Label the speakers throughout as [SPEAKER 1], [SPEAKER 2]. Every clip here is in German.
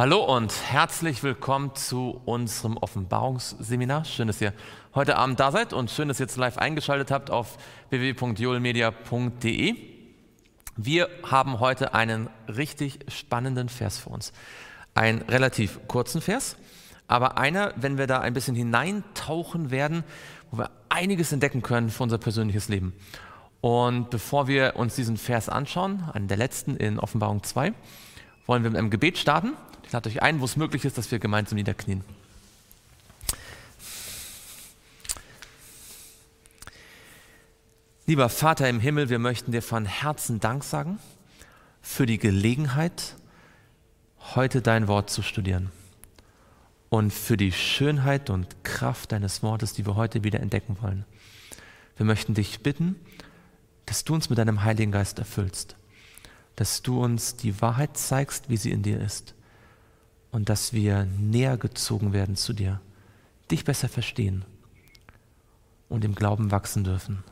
[SPEAKER 1] Hallo und herzlich willkommen zu unserem Offenbarungsseminar. Schön, dass ihr heute Abend da seid und schön, dass ihr jetzt live eingeschaltet habt auf www.joelmedia.de. Wir haben heute einen richtig spannenden Vers für uns. Einen relativ kurzen Vers, aber einer, wenn wir da ein bisschen hineintauchen werden, wo wir einiges entdecken können für unser persönliches Leben. Und bevor wir uns diesen Vers anschauen, einen der letzten in Offenbarung 2, wollen wir mit einem Gebet starten. Lade euch ein, wo es möglich ist, dass wir gemeinsam niederknien. Lieber Vater im Himmel, wir möchten dir von Herzen Dank sagen für die Gelegenheit, heute dein Wort zu studieren und für die Schönheit und Kraft deines Wortes, die wir heute wieder entdecken wollen. Wir möchten dich bitten, dass du uns mit deinem Heiligen Geist erfüllst, dass du uns die Wahrheit zeigst, wie sie in dir ist und dass wir näher gezogen werden zu dir, dich besser verstehen und im Glauben wachsen dürfen.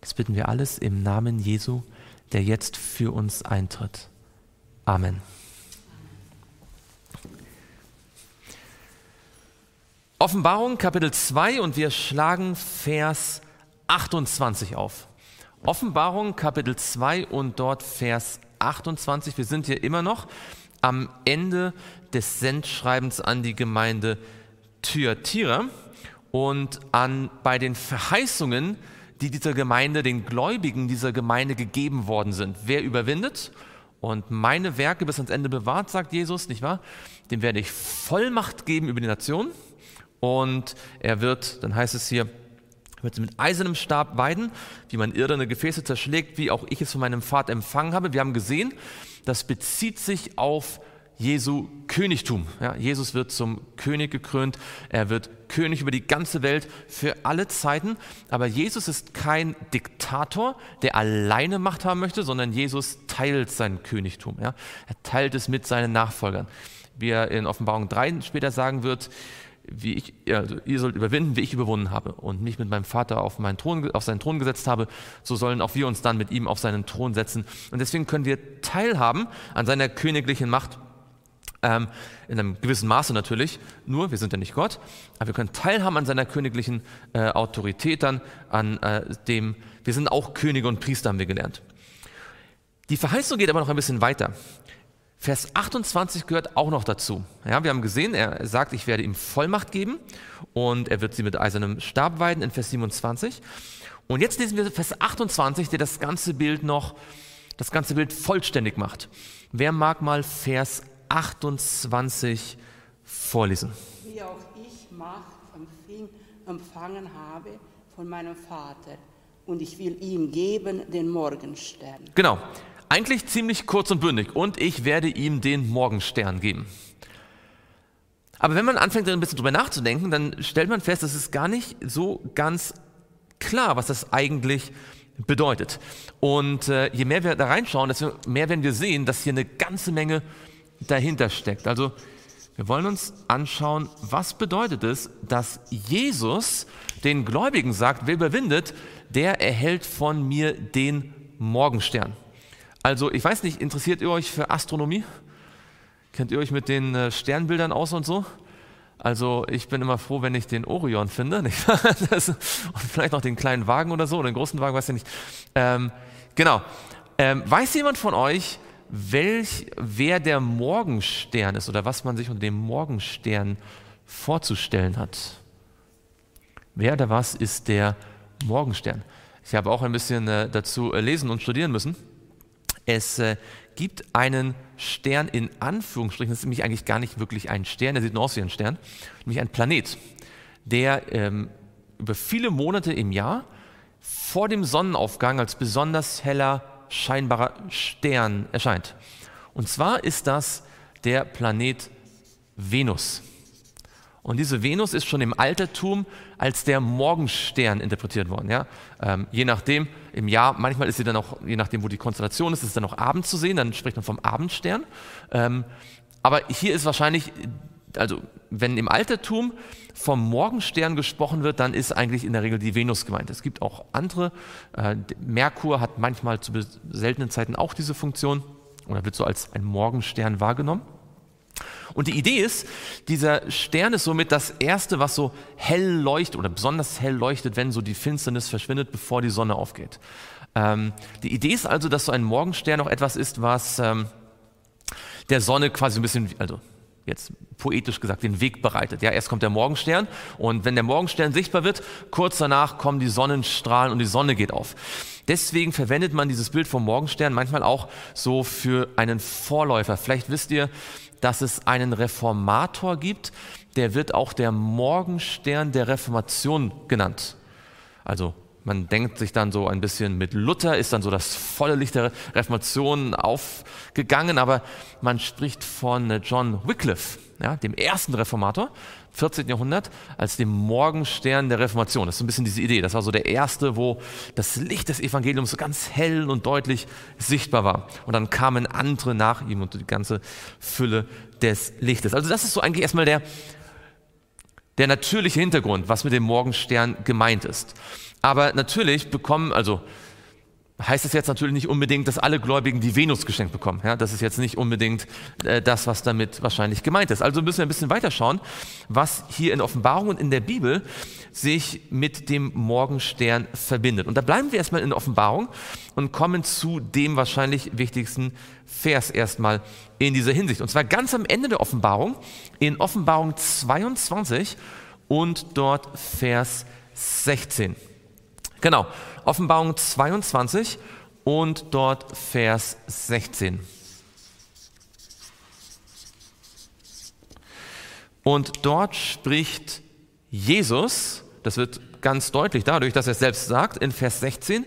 [SPEAKER 1] Das bitten wir alles im Namen Jesu, der jetzt für uns eintritt. Amen. Offenbarung Kapitel 2 und wir schlagen Vers 28 auf. Offenbarung Kapitel 2 und dort Vers 28. Wir sind hier immer noch am Ende des Sendschreibens an die Gemeinde Thyatira und an, bei den Verheißungen, die dieser Gemeinde, den Gläubigen dieser Gemeinde gegeben worden sind. Wer überwindet und meine Werke bis ans Ende bewahrt, sagt Jesus, nicht wahr? Dem werde ich Vollmacht geben über die Nation und er wird, dann heißt es hier, wird mit eisernem Stab weiden, wie man irdene Gefäße zerschlägt, wie auch ich es von meinem Vater empfangen habe. Wir haben gesehen, das bezieht sich auf Jesu Königtum. Ja, Jesus wird zum König gekrönt, er wird König über die ganze Welt für alle Zeiten. Aber Jesus ist kein Diktator, der alleine Macht haben möchte, sondern Jesus teilt sein Königtum. Ja. Er teilt es mit seinen Nachfolgern. Wie er in Offenbarung 3 später sagen wird, wie ich, also ihr sollt überwinden, wie ich überwunden habe und mich mit meinem Vater auf, meinen Thron, auf seinen Thron gesetzt habe, so sollen auch wir uns dann mit ihm auf seinen Thron setzen. Und deswegen können wir teilhaben an seiner königlichen Macht ähm, in einem gewissen Maße natürlich, nur wir sind ja nicht Gott, aber wir können teilhaben an seiner königlichen äh, Autorität dann, an äh, dem, wir sind auch Könige und Priester, haben wir gelernt. Die Verheißung geht aber noch ein bisschen weiter. Vers 28 gehört auch noch dazu. Ja, wir haben gesehen, er sagt, ich werde ihm Vollmacht geben und er wird sie mit eisernem Stab weiden in Vers 27. Und jetzt lesen wir Vers 28, der das ganze Bild noch, das ganze Bild vollständig macht. Wer mag mal Vers 28 vorlesen.
[SPEAKER 2] Wie auch ich Macht empfangen habe von meinem Vater und ich will ihm geben den Morgenstern.
[SPEAKER 1] Genau, eigentlich ziemlich kurz und bündig und ich werde ihm den Morgenstern geben. Aber wenn man anfängt, ein bisschen drüber nachzudenken, dann stellt man fest, das ist gar nicht so ganz klar, was das eigentlich bedeutet. Und äh, je mehr wir da reinschauen, desto mehr werden wir sehen, dass hier eine ganze Menge dahinter steckt. Also wir wollen uns anschauen, was bedeutet es, dass Jesus den Gläubigen sagt, wer überwindet, der erhält von mir den Morgenstern. Also ich weiß nicht, interessiert ihr euch für Astronomie? Kennt ihr euch mit den äh, Sternbildern aus und so? Also ich bin immer froh, wenn ich den Orion finde das, und vielleicht noch den kleinen Wagen oder so, oder den großen Wagen, weiß ich nicht. Ähm, genau. Ähm, weiß jemand von euch, welch, wer der Morgenstern ist oder was man sich unter dem Morgenstern vorzustellen hat. Wer oder was ist der Morgenstern? Ich habe auch ein bisschen äh, dazu äh, lesen und studieren müssen. Es äh, gibt einen Stern in Anführungsstrichen, das ist nämlich eigentlich gar nicht wirklich ein Stern, der sieht nur aus wie ein Stern, nämlich ein Planet, der ähm, über viele Monate im Jahr vor dem Sonnenaufgang als besonders heller scheinbarer Stern erscheint. Und zwar ist das der Planet Venus. Und diese Venus ist schon im Altertum als der Morgenstern interpretiert worden. Ja? Ähm, je nachdem, im Jahr, manchmal ist sie dann auch, je nachdem, wo die Konstellation ist, ist es dann auch Abend zu sehen, dann spricht man vom Abendstern. Ähm, aber hier ist wahrscheinlich, also wenn im Altertum vom Morgenstern gesprochen wird, dann ist eigentlich in der Regel die Venus gemeint. Es gibt auch andere. Äh, Merkur hat manchmal zu seltenen Zeiten auch diese Funktion oder wird so als ein Morgenstern wahrgenommen. Und die Idee ist, dieser Stern ist somit das erste, was so hell leuchtet oder besonders hell leuchtet, wenn so die Finsternis verschwindet, bevor die Sonne aufgeht. Ähm, die Idee ist also, dass so ein Morgenstern auch etwas ist, was ähm, der Sonne quasi ein bisschen, also jetzt poetisch gesagt, den Weg bereitet. Ja, erst kommt der Morgenstern und wenn der Morgenstern sichtbar wird, kurz danach kommen die Sonnenstrahlen und die Sonne geht auf. Deswegen verwendet man dieses Bild vom Morgenstern manchmal auch so für einen Vorläufer. Vielleicht wisst ihr, dass es einen Reformator gibt, der wird auch der Morgenstern der Reformation genannt. Also man denkt sich dann so ein bisschen mit Luther, ist dann so das volle Licht der Reformation aufgegangen, aber man spricht von John Wycliffe, ja, dem ersten Reformator, 14. Jahrhundert, als dem Morgenstern der Reformation. Das ist so ein bisschen diese Idee. Das war so der erste, wo das Licht des Evangeliums so ganz hell und deutlich sichtbar war. Und dann kamen andere nach ihm und die ganze Fülle des Lichtes. Also das ist so eigentlich erstmal der, der natürliche Hintergrund, was mit dem Morgenstern gemeint ist. Aber natürlich bekommen, also heißt es jetzt natürlich nicht unbedingt, dass alle Gläubigen die Venus geschenkt bekommen. Ja, das ist jetzt nicht unbedingt äh, das, was damit wahrscheinlich gemeint ist. Also müssen wir ein bisschen weiterschauen, was hier in Offenbarung und in der Bibel sich mit dem Morgenstern verbindet. Und da bleiben wir erstmal in Offenbarung und kommen zu dem wahrscheinlich wichtigsten Vers erstmal in dieser Hinsicht. Und zwar ganz am Ende der Offenbarung, in Offenbarung 22 und dort Vers 16. Genau, Offenbarung 22 und dort Vers 16. Und dort spricht Jesus, das wird ganz deutlich dadurch, dass er es selbst sagt, in Vers 16,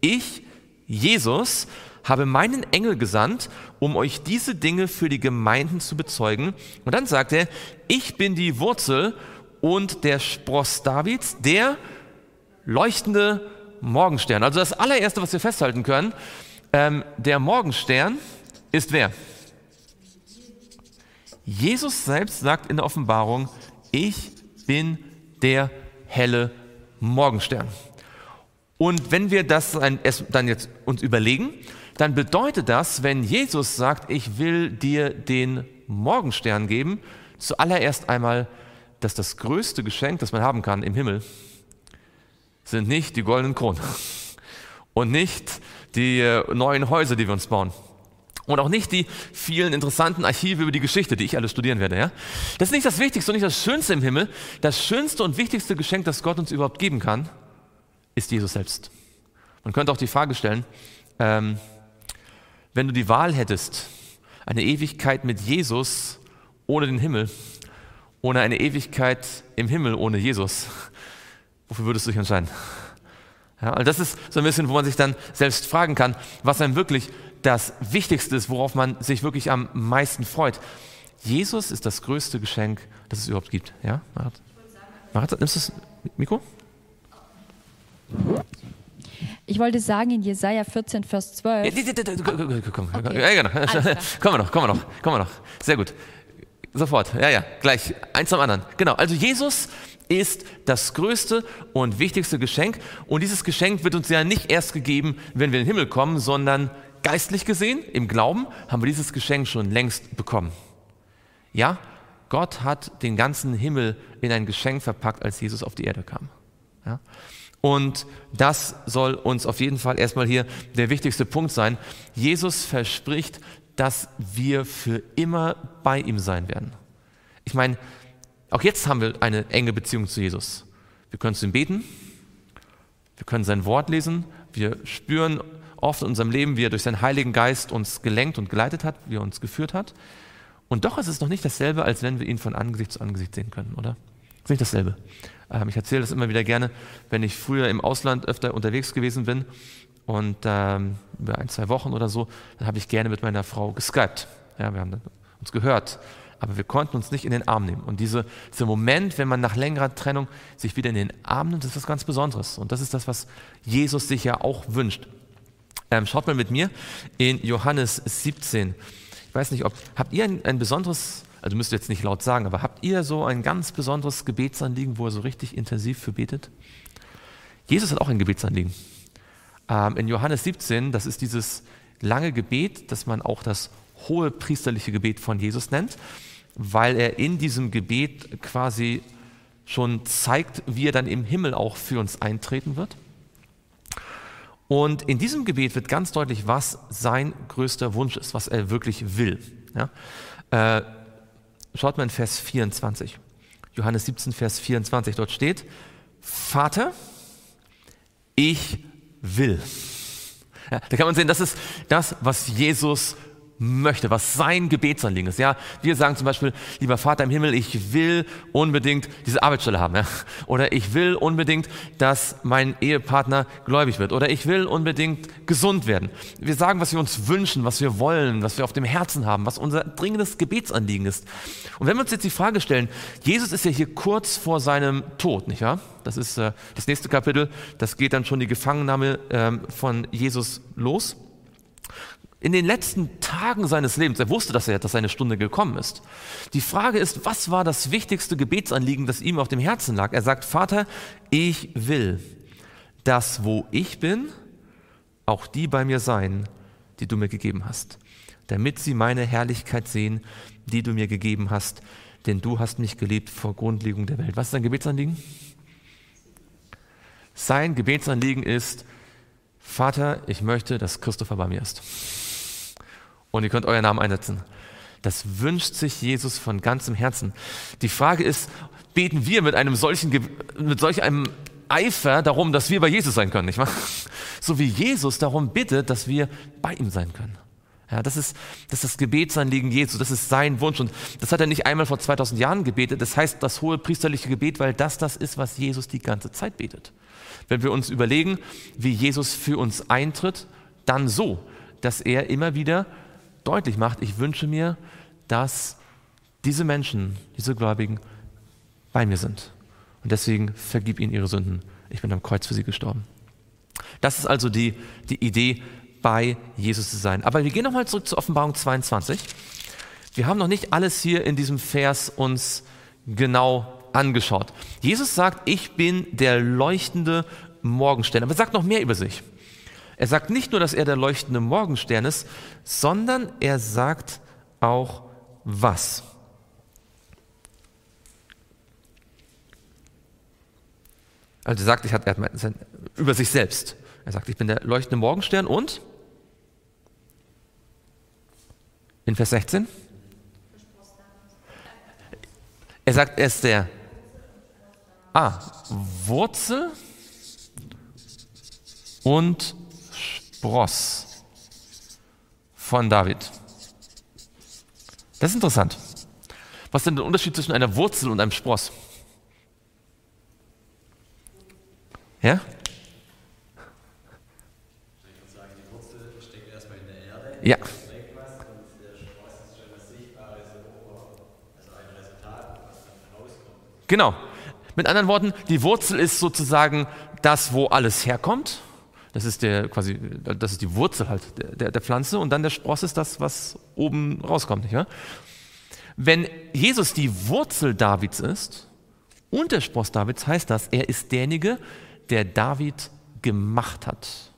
[SPEAKER 1] ich, Jesus, habe meinen Engel gesandt, um euch diese Dinge für die Gemeinden zu bezeugen. Und dann sagt er, ich bin die Wurzel und der Spross Davids, der leuchtende Morgenstern. Also das allererste, was wir festhalten können, ähm, der Morgenstern ist wer? Jesus selbst sagt in der Offenbarung, ich bin der helle Morgenstern. Und wenn wir das dann jetzt uns überlegen, dann bedeutet das, wenn Jesus sagt, ich will dir den Morgenstern geben, zuallererst einmal, dass das größte Geschenk, das man haben kann im Himmel, sind nicht die goldenen Kronen und nicht die äh, neuen Häuser, die wir uns bauen. Und auch nicht die vielen interessanten Archive über die Geschichte, die ich alle studieren werde. Ja? Das ist nicht das Wichtigste und nicht das Schönste im Himmel. Das schönste und wichtigste Geschenk, das Gott uns überhaupt geben kann, ist Jesus selbst. Man könnte auch die Frage stellen, ähm, wenn du die Wahl hättest, eine Ewigkeit mit Jesus ohne den Himmel, ohne eine Ewigkeit im Himmel ohne Jesus, Wofür würdest du dich entscheiden? Ja, also das ist so ein bisschen, wo man sich dann selbst fragen kann, was einem wirklich das Wichtigste ist, worauf man sich wirklich am meisten freut. Jesus ist das größte Geschenk, das es überhaupt gibt. Ja, Marat? Marat, nimmst du das Mikro?
[SPEAKER 3] Ich wollte sagen in Jesaja 14, Vers 12. Ja,
[SPEAKER 1] komm, ja, genau. Wir noch, kommen wir noch, kommen wir noch. Sehr gut. Sofort. Ja, ja, gleich. Eins zum anderen. Genau. Also Jesus ist das größte und wichtigste Geschenk. Und dieses Geschenk wird uns ja nicht erst gegeben, wenn wir in den Himmel kommen, sondern geistlich gesehen, im Glauben, haben wir dieses Geschenk schon längst bekommen. Ja, Gott hat den ganzen Himmel in ein Geschenk verpackt, als Jesus auf die Erde kam. Ja? Und das soll uns auf jeden Fall erstmal hier der wichtigste Punkt sein. Jesus verspricht, dass wir für immer bei ihm sein werden. Ich meine, auch jetzt haben wir eine enge Beziehung zu Jesus. Wir können zu ihm beten, wir können sein Wort lesen, wir spüren oft in unserem Leben, wie er durch seinen Heiligen Geist uns gelenkt und geleitet hat, wie er uns geführt hat. Und doch ist es noch nicht dasselbe, als wenn wir ihn von Angesicht zu Angesicht sehen können, oder? Es ist nicht dasselbe. Ähm, ich erzähle das immer wieder gerne, wenn ich früher im Ausland öfter unterwegs gewesen bin und ähm, über ein, zwei Wochen oder so, dann habe ich gerne mit meiner Frau geskypt. Ja, wir haben uns gehört, aber wir konnten uns nicht in den Arm nehmen. Und diese, dieser Moment, wenn man nach längerer Trennung sich wieder in den Arm nimmt, das ist was ganz Besonderes. Und das ist das, was Jesus sich ja auch wünscht. Ähm, schaut mal mit mir in Johannes 17. Ich weiß nicht, ob, habt ihr ein, ein besonderes, also müsst ihr jetzt nicht laut sagen, aber habt ihr so ein ganz besonderes Gebetsanliegen, wo er so richtig intensiv für betet? Jesus hat auch ein Gebetsanliegen. Ähm, in Johannes 17, das ist dieses lange Gebet, das man auch das hohe priesterliche Gebet von Jesus nennt. weil er in diesem Gebet quasi schon zeigt, wie er dann im Himmel auch für uns eintreten wird. Und in diesem Gebet wird ganz deutlich, was sein größter Wunsch ist, was er wirklich will. Ja? Äh, schaut mal in Vers 24. Johannes 17, Vers 24. Dort steht, Vater, ich will. Ja, da kann man sehen, das ist das, was Jesus möchte, was sein Gebetsanliegen ist. Ja, wir sagen zum Beispiel, lieber Vater im Himmel, ich will unbedingt diese Arbeitsstelle haben. Ja? Oder ich will unbedingt, dass mein Ehepartner gläubig wird. Oder ich will unbedingt gesund werden. Wir sagen, was wir uns wünschen, was wir wollen, was wir auf dem Herzen haben, was unser dringendes Gebetsanliegen ist. Und wenn wir uns jetzt die Frage stellen, Jesus ist ja hier kurz vor seinem Tod, nicht wahr? Das ist äh, das nächste Kapitel. Das geht dann schon die Gefangennahme äh, von Jesus los in den letzten Tagen seines Lebens, er wusste, dass, er, dass seine Stunde gekommen ist. Die Frage ist, was war das wichtigste Gebetsanliegen, das ihm auf dem Herzen lag? Er sagt, Vater, ich will, dass wo ich bin, auch die bei mir sein, die du mir gegeben hast, damit sie meine Herrlichkeit sehen, die du mir gegeben hast, denn du hast mich geliebt vor Grundlegung der Welt. Was ist sein Gebetsanliegen? Sein Gebetsanliegen ist, Vater, ich möchte, dass Christopher bei mir ist und ihr könnt euren Namen einsetzen. Das wünscht sich Jesus von ganzem Herzen. Die Frage ist, beten wir mit einem solchen, mit solch einem Eifer darum, dass wir bei Jesus sein können, nicht wahr? So wie Jesus darum bittet, dass wir bei ihm sein können. Ja, das ist, das ist das Gebetsanliegen Jesu, das ist sein Wunsch und das hat er nicht einmal vor 2000 Jahren gebetet, das heißt das hohe priesterliche Gebet, weil das das ist, was Jesus die ganze Zeit betet. Wenn wir uns überlegen, wie Jesus für uns eintritt, dann so, dass er immer wieder deutlich macht, ich wünsche mir, dass diese Menschen, diese Gläubigen bei mir sind. Und deswegen vergib ihnen ihre Sünden. Ich bin am Kreuz für sie gestorben. Das ist also die, die Idee, bei Jesus zu sein. Aber wir gehen nochmal zurück zur Offenbarung 22. Wir haben noch nicht alles hier in diesem Vers uns genau angeschaut. Jesus sagt, ich bin der leuchtende Morgenstern. Aber er sagt noch mehr über sich. Er sagt nicht nur, dass er der leuchtende Morgenstern ist, sondern er sagt auch was. Also er sagt, ich hat, er über sich selbst. Er sagt, ich bin der leuchtende Morgenstern und in Vers 16? Er sagt, er ist der ah, Wurzel und Spross von David. Das ist interessant. Was ist denn der Unterschied zwischen einer Wurzel und einem Spross? Ja? Ja. Genau. Mit anderen Worten, die Wurzel ist sozusagen das, wo alles herkommt. Das ist der quasi, das ist die Wurzel halt der, der Pflanze und dann der Spross ist das, was oben rauskommt. Nicht wahr? Wenn Jesus die Wurzel Davids ist und der Spross Davids, heißt das, er ist derjenige, der David gemacht hat.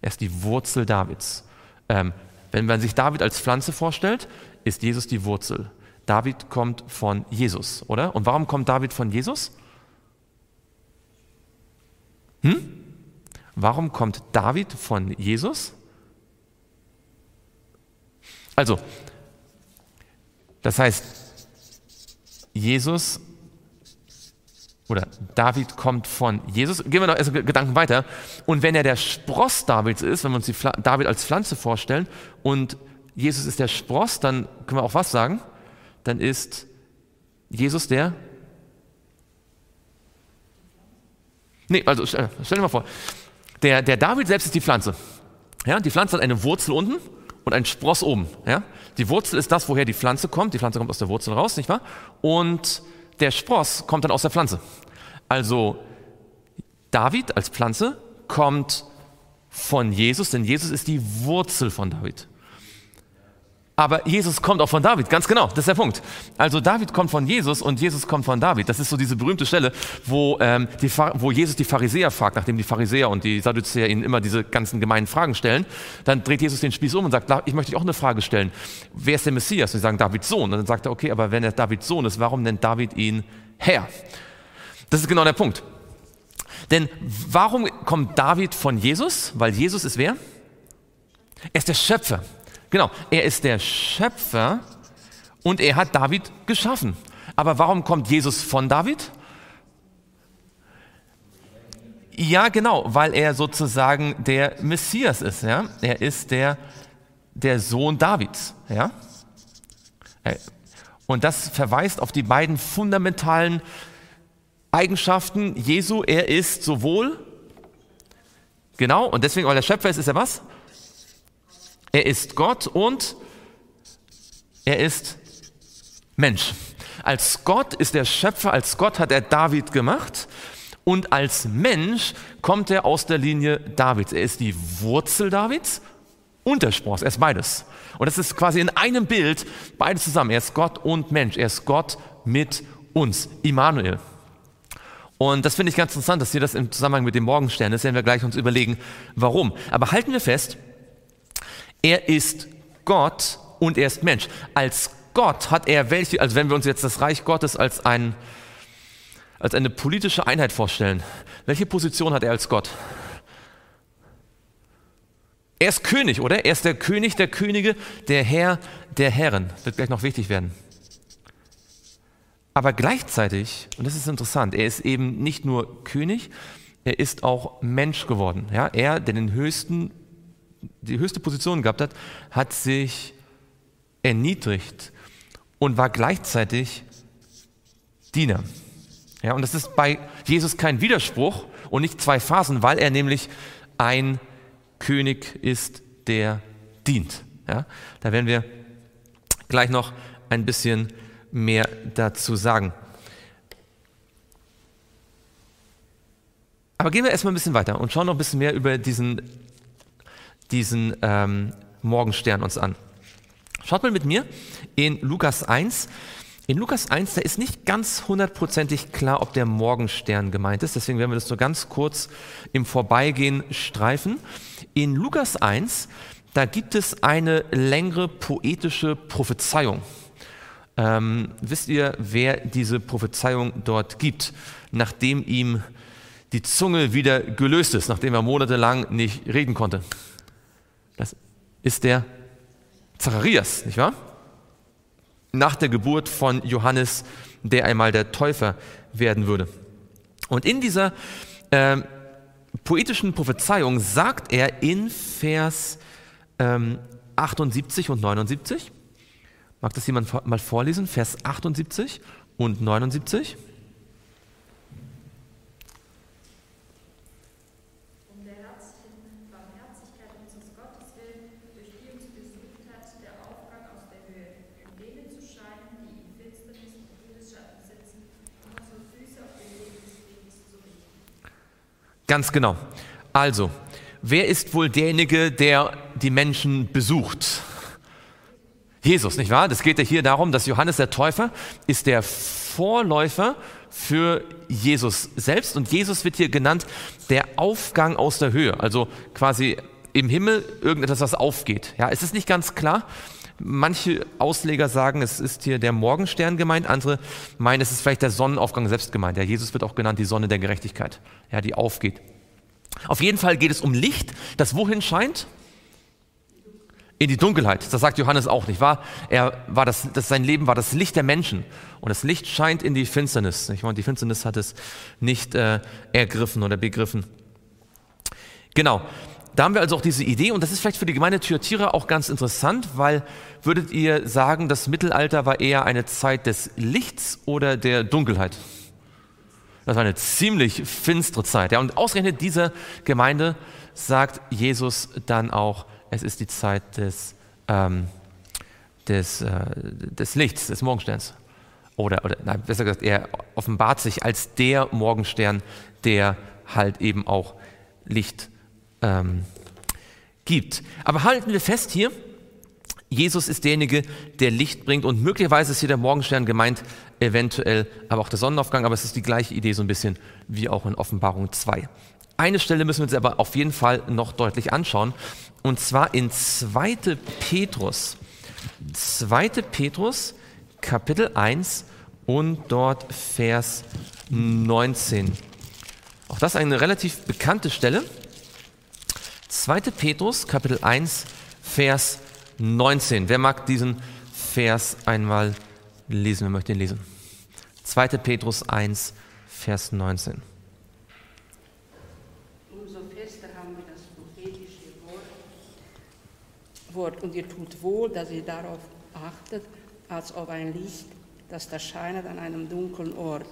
[SPEAKER 1] Er ist die Wurzel Davids. Ähm, wenn man sich David als Pflanze vorstellt, ist Jesus die Wurzel. David kommt von Jesus, oder? Und warum kommt David von Jesus? Hm? Warum kommt David von Jesus? Also, das heißt, Jesus oder David kommt von Jesus. Gehen wir noch erst Gedanken weiter. Und wenn er der Spross Davids ist, wenn wir uns die David als Pflanze vorstellen und Jesus ist der Spross, dann können wir auch was sagen? Dann ist Jesus der. Nee, also stell, stell dir mal vor, der, der David selbst ist die Pflanze. Ja, die Pflanze hat eine Wurzel unten und einen Spross oben. Ja? Die Wurzel ist das, woher die Pflanze kommt. Die Pflanze kommt aus der Wurzel raus, nicht wahr? Und der Spross kommt dann aus der Pflanze. Also David als Pflanze kommt von Jesus, denn Jesus ist die Wurzel von David. Aber Jesus kommt auch von David, ganz genau, das ist der Punkt. Also David kommt von Jesus und Jesus kommt von David. Das ist so diese berühmte Stelle, wo, ähm, die, wo Jesus die Pharisäer fragt, nachdem die Pharisäer und die Sadduzäer ihnen immer diese ganzen gemeinen Fragen stellen. Dann dreht Jesus den Spieß um und sagt, ich möchte euch auch eine Frage stellen. Wer ist der Messias? Und sie sagen, Davids Sohn. Und dann sagt er, okay, aber wenn er Davids Sohn ist, warum nennt David ihn Herr? Das ist genau der Punkt. Denn warum kommt David von Jesus? Weil Jesus ist wer? Er ist der Schöpfer. Genau, er ist der Schöpfer und er hat David geschaffen. Aber warum kommt Jesus von David? Ja, genau, weil er sozusagen der Messias ist. Ja? Er ist der, der Sohn Davids. Ja? Und das verweist auf die beiden fundamentalen Eigenschaften Jesu. Er ist sowohl, genau, und deswegen, weil er Schöpfer ist, ist er was? Er ist Gott und er ist Mensch. Als Gott ist er Schöpfer, als Gott hat er David gemacht und als Mensch kommt er aus der Linie Davids. Er ist die Wurzel Davids und der Spross, er ist beides. Und das ist quasi in einem Bild beides zusammen. Er ist Gott und Mensch, er ist Gott mit uns, Immanuel. Und das finde ich ganz interessant, dass hier das im Zusammenhang mit dem Morgenstern ist, werden wir gleich uns überlegen, warum. Aber halten wir fest, er ist Gott und er ist Mensch. Als Gott hat er welche, also wenn wir uns jetzt das Reich Gottes als, ein, als eine politische Einheit vorstellen, welche Position hat er als Gott? Er ist König, oder? Er ist der König der Könige, der Herr der Herren. Wird gleich noch wichtig werden. Aber gleichzeitig, und das ist interessant, er ist eben nicht nur König, er ist auch Mensch geworden. Ja, er, der den höchsten die höchste Position gehabt hat, hat sich erniedrigt und war gleichzeitig Diener. Ja, und das ist bei Jesus kein Widerspruch und nicht zwei Phasen, weil er nämlich ein König ist, der dient. Ja, da werden wir gleich noch ein bisschen mehr dazu sagen. Aber gehen wir erstmal ein bisschen weiter und schauen noch ein bisschen mehr über diesen diesen ähm, Morgenstern uns an. Schaut mal mit mir in Lukas 1. In Lukas 1, da ist nicht ganz hundertprozentig klar, ob der Morgenstern gemeint ist. Deswegen werden wir das nur ganz kurz im Vorbeigehen streifen. In Lukas 1, da gibt es eine längere poetische Prophezeiung. Ähm, wisst ihr, wer diese Prophezeiung dort gibt, nachdem ihm die Zunge wieder gelöst ist, nachdem er monatelang nicht reden konnte? Das ist der Zacharias, nicht wahr? Nach der Geburt von Johannes, der einmal der Täufer werden würde. Und in dieser äh, poetischen Prophezeiung sagt er in Vers ähm, 78 und 79, mag das jemand mal vorlesen, Vers 78 und 79? Ganz genau. Also, wer ist wohl derjenige, der die Menschen besucht? Jesus, nicht wahr? Das geht ja hier darum, dass Johannes der Täufer ist der Vorläufer für Jesus selbst und Jesus wird hier genannt der Aufgang aus der Höhe, also quasi im Himmel irgendetwas, was aufgeht. Ja, es ist nicht ganz klar. Manche Ausleger sagen, es ist hier der Morgenstern gemeint, andere meinen, es ist vielleicht der Sonnenaufgang selbst gemeint. Ja, Jesus wird auch genannt die Sonne der Gerechtigkeit ja, die aufgeht. Auf jeden Fall geht es um Licht, das wohin scheint? In die Dunkelheit. Das sagt Johannes auch nicht wahr? Er war das, das, sein Leben war das Licht der Menschen und das Licht scheint in die Finsternis. Wahr? Und die Finsternis hat es nicht äh, ergriffen oder begriffen. Genau. Da haben wir also auch diese Idee und das ist vielleicht für die Gemeinde Thyatira auch ganz interessant, weil würdet ihr sagen, das Mittelalter war eher eine Zeit des Lichts oder der Dunkelheit? Das war eine ziemlich finstere Zeit. Ja, und ausgerechnet diese Gemeinde sagt Jesus dann auch, es ist die Zeit des, ähm, des, äh, des Lichts, des Morgensterns. Oder, oder nein, besser gesagt, er offenbart sich als der Morgenstern, der halt eben auch Licht ähm, gibt. Aber halten wir fest hier, Jesus ist derjenige, der Licht bringt und möglicherweise ist hier der Morgenstern gemeint, eventuell aber auch der Sonnenaufgang, aber es ist die gleiche Idee so ein bisschen wie auch in Offenbarung 2. Eine Stelle müssen wir uns aber auf jeden Fall noch deutlich anschauen und zwar in 2. Petrus. 2. Petrus, Kapitel 1 und dort Vers 19. Auch das eine relativ bekannte Stelle. 2. Petrus, Kapitel 1, Vers 19. Wer mag diesen Vers einmal lesen? Wer möchte ihn lesen? 2. Petrus 1, Vers 19.
[SPEAKER 2] Umso fester haben wir das prophetische Wort, und ihr tut wohl, dass ihr darauf achtet, als auf ein Licht, das da scheinet an einem dunklen Ort,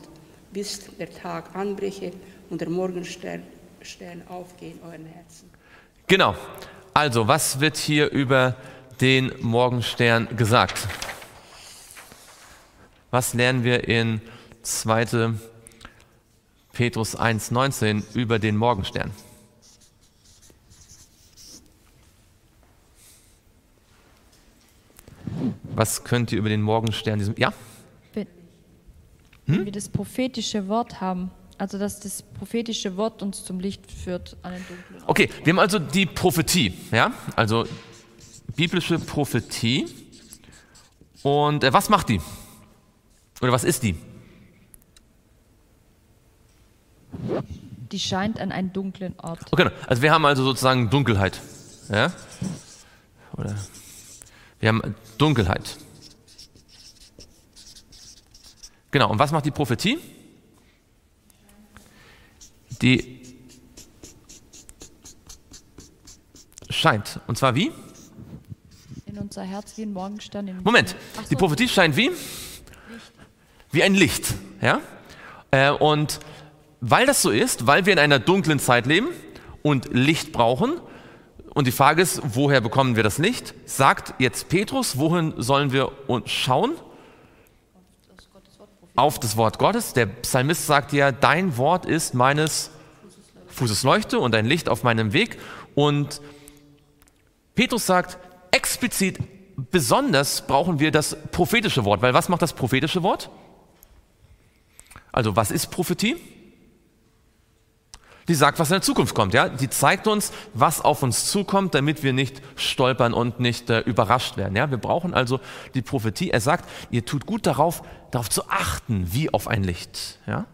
[SPEAKER 2] bis der Tag anbreche und der Morgenstern Stern aufgehe in euren Herzen.
[SPEAKER 1] Genau. Also, was wird hier über den Morgenstern gesagt? Was lernen wir in 2. Petrus 1,19 über den Morgenstern? Was könnt ihr über den Morgenstern. Ja?
[SPEAKER 3] Wenn wir das prophetische Wort haben, also dass das prophetische Wort uns zum Licht führt an den dunklen Ort.
[SPEAKER 1] Okay, wir haben also die Prophetie, ja? Also biblische Prophetie. Und äh, was macht die? Oder was ist die?
[SPEAKER 3] Die scheint an einen dunklen Ort.
[SPEAKER 1] Okay, also wir haben also sozusagen Dunkelheit. Ja? Oder wir haben Dunkelheit. Genau, und was macht die Prophetie? Die scheint. Und zwar wie?
[SPEAKER 3] In unser Herz wie ein Morgenstern. Im
[SPEAKER 1] Moment,
[SPEAKER 3] so,
[SPEAKER 1] die Prophetie scheint wie? Wie ein Licht. Ja? Äh, Und weil das so ist, weil wir in einer dunklen Zeit leben und Licht brauchen, und die Frage ist, woher bekommen wir das Licht? Sagt jetzt Petrus, wohin sollen wir uns schauen? Auf das Wort Gottes. Der Psalmist sagt ja, dein Wort ist meines Fußes Leuchte und ein Licht auf meinem Weg. Und Petrus sagt explizit, besonders brauchen wir das prophetische Wort, weil was macht das prophetische Wort? Also was ist Prophetie? Die sagt, was in der Zukunft kommt, ja. Die zeigt uns, was auf uns zukommt, damit wir nicht stolpern und nicht äh, überrascht werden, ja. Wir brauchen also die Prophetie. Er sagt, ihr tut gut darauf, darauf zu achten, wie auf ein Licht, ja.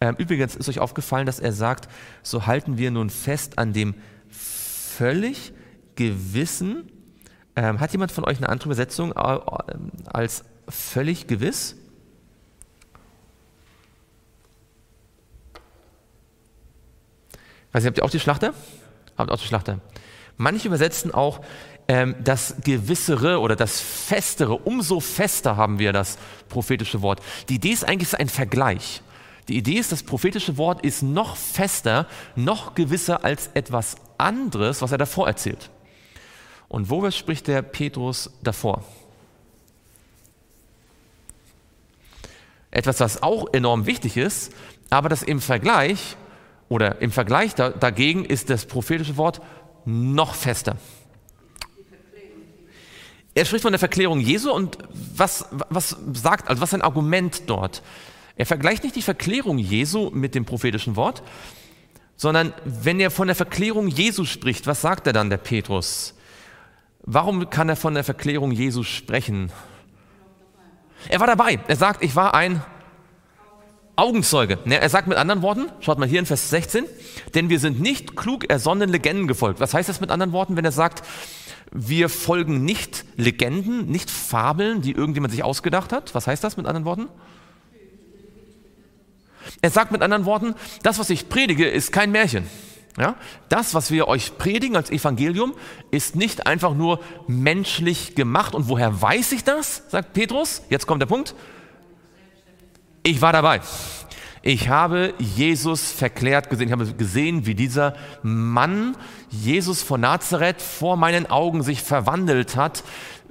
[SPEAKER 1] Ähm, übrigens ist euch aufgefallen, dass er sagt, so halten wir nun fest an dem völlig gewissen. Ähm, hat jemand von euch eine andere Übersetzung äh, äh, als völlig gewiss? Weiß nicht, habt ihr auch die Schlachter? Habt auch die Schlachter. Manche übersetzen auch ähm, das Gewissere oder das Festere. Umso fester haben wir das prophetische Wort. Die Idee ist eigentlich ein Vergleich. Die Idee ist, das prophetische Wort ist noch fester, noch gewisser als etwas anderes, was er davor erzählt. Und worüber spricht der Petrus davor? Etwas, was auch enorm wichtig ist, aber das im Vergleich oder im Vergleich da, dagegen ist das prophetische Wort noch fester. Er spricht von der Verklärung Jesu und was, was sagt, also was ist ein Argument dort? Er vergleicht nicht die Verklärung Jesu mit dem prophetischen Wort, sondern wenn er von der Verklärung Jesu spricht, was sagt er dann, der Petrus? Warum kann er von der Verklärung Jesu sprechen? Er war dabei. Er sagt, ich war ein Augenzeuge. Ne, Er sagt mit anderen Worten, schaut mal hier in Vers 16, denn wir sind nicht klug ersonnenen Legenden gefolgt. Was heißt das mit anderen Worten, wenn er sagt, wir folgen nicht Legenden, nicht Fabeln, die irgendjemand sich ausgedacht hat? Was heißt das mit anderen Worten? Er sagt mit anderen Worten, das, was ich predige, ist kein Märchen. Ja? Das, was wir euch predigen als Evangelium, ist nicht einfach nur menschlich gemacht. Und woher weiß ich das? sagt Petrus. Jetzt kommt der Punkt. Ich war dabei. Ich habe Jesus verklärt gesehen. Ich habe gesehen, wie dieser Mann, Jesus von Nazareth, vor meinen Augen sich verwandelt hat,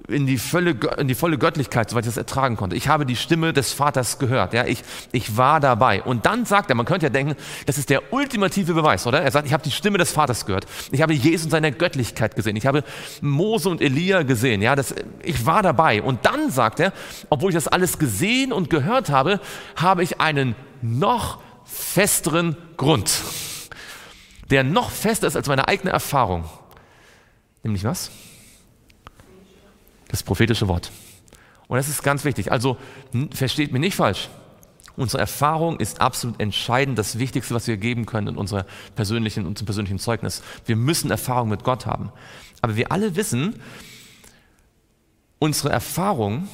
[SPEAKER 1] in die, volle, in die volle Göttlichkeit, soweit ich das ertragen konnte. Ich habe die Stimme des Vaters gehört. Ja, ich, ich war dabei. Und dann sagt er, man könnte ja denken, das ist der ultimative Beweis, oder? Er sagt, ich habe die Stimme des Vaters gehört. Ich habe Jesus in seiner Göttlichkeit gesehen. Ich habe Mose und Elia gesehen. Ja, das, ich war dabei. Und dann sagt er, obwohl ich das alles gesehen und gehört habe, habe ich einen noch festeren Grund, der noch fester ist als meine eigene Erfahrung. Nämlich was? Das prophetische Wort. Und das ist ganz wichtig. Also versteht mich nicht falsch. Unsere Erfahrung ist absolut entscheidend, das Wichtigste, was wir geben können in unserer persönlichen, unserem persönlichen Zeugnis. Wir müssen Erfahrung mit Gott haben. Aber wir alle wissen, unsere Erfahrung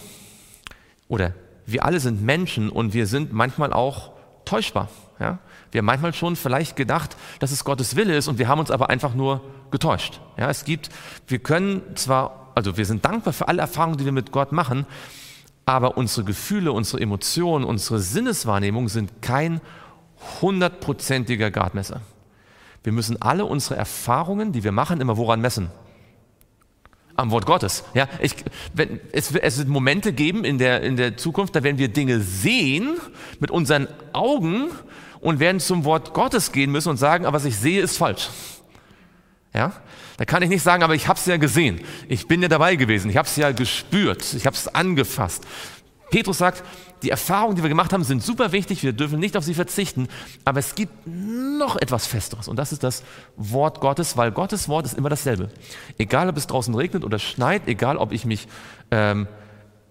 [SPEAKER 1] oder wir alle sind Menschen und wir sind manchmal auch täuschbar. Ja? Wir haben manchmal schon vielleicht gedacht, dass es Gottes Wille ist und wir haben uns aber einfach nur getäuscht. Ja, es gibt, wir können zwar also wir sind dankbar für alle Erfahrungen, die wir mit Gott machen, aber unsere Gefühle, unsere Emotionen, unsere Sinneswahrnehmung sind kein hundertprozentiger Gradmesser. Wir müssen alle unsere Erfahrungen, die wir machen, immer woran messen? Am Wort Gottes. Ja, ich, wenn, es, es wird Momente geben in der, in der Zukunft, da werden wir Dinge sehen mit unseren Augen und werden zum Wort Gottes gehen müssen und sagen, aber was ich sehe, ist falsch. Ja? Da kann ich nicht sagen, aber ich habe es ja gesehen. Ich bin ja dabei gewesen. Ich habe es ja gespürt. Ich habe es angefasst. Petrus sagt, die Erfahrungen, die wir gemacht haben, sind super wichtig. Wir dürfen nicht auf sie verzichten. Aber es gibt noch etwas Festeres. Und das ist das Wort Gottes, weil Gottes Wort ist immer dasselbe. Egal, ob es draußen regnet oder schneit, egal, ob ich mich ähm,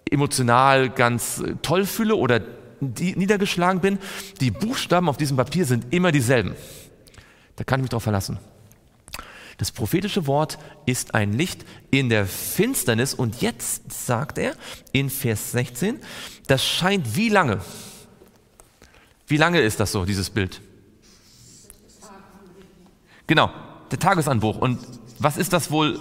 [SPEAKER 1] emotional ganz toll fühle oder niedergeschlagen bin, die Buchstaben auf diesem Papier sind immer dieselben. Da kann ich mich darauf verlassen. Das prophetische Wort ist ein Licht in der Finsternis und jetzt sagt er in Vers 16, das scheint wie lange? Wie lange ist das so, dieses Bild? Genau, der Tagesanbruch. Und was ist das wohl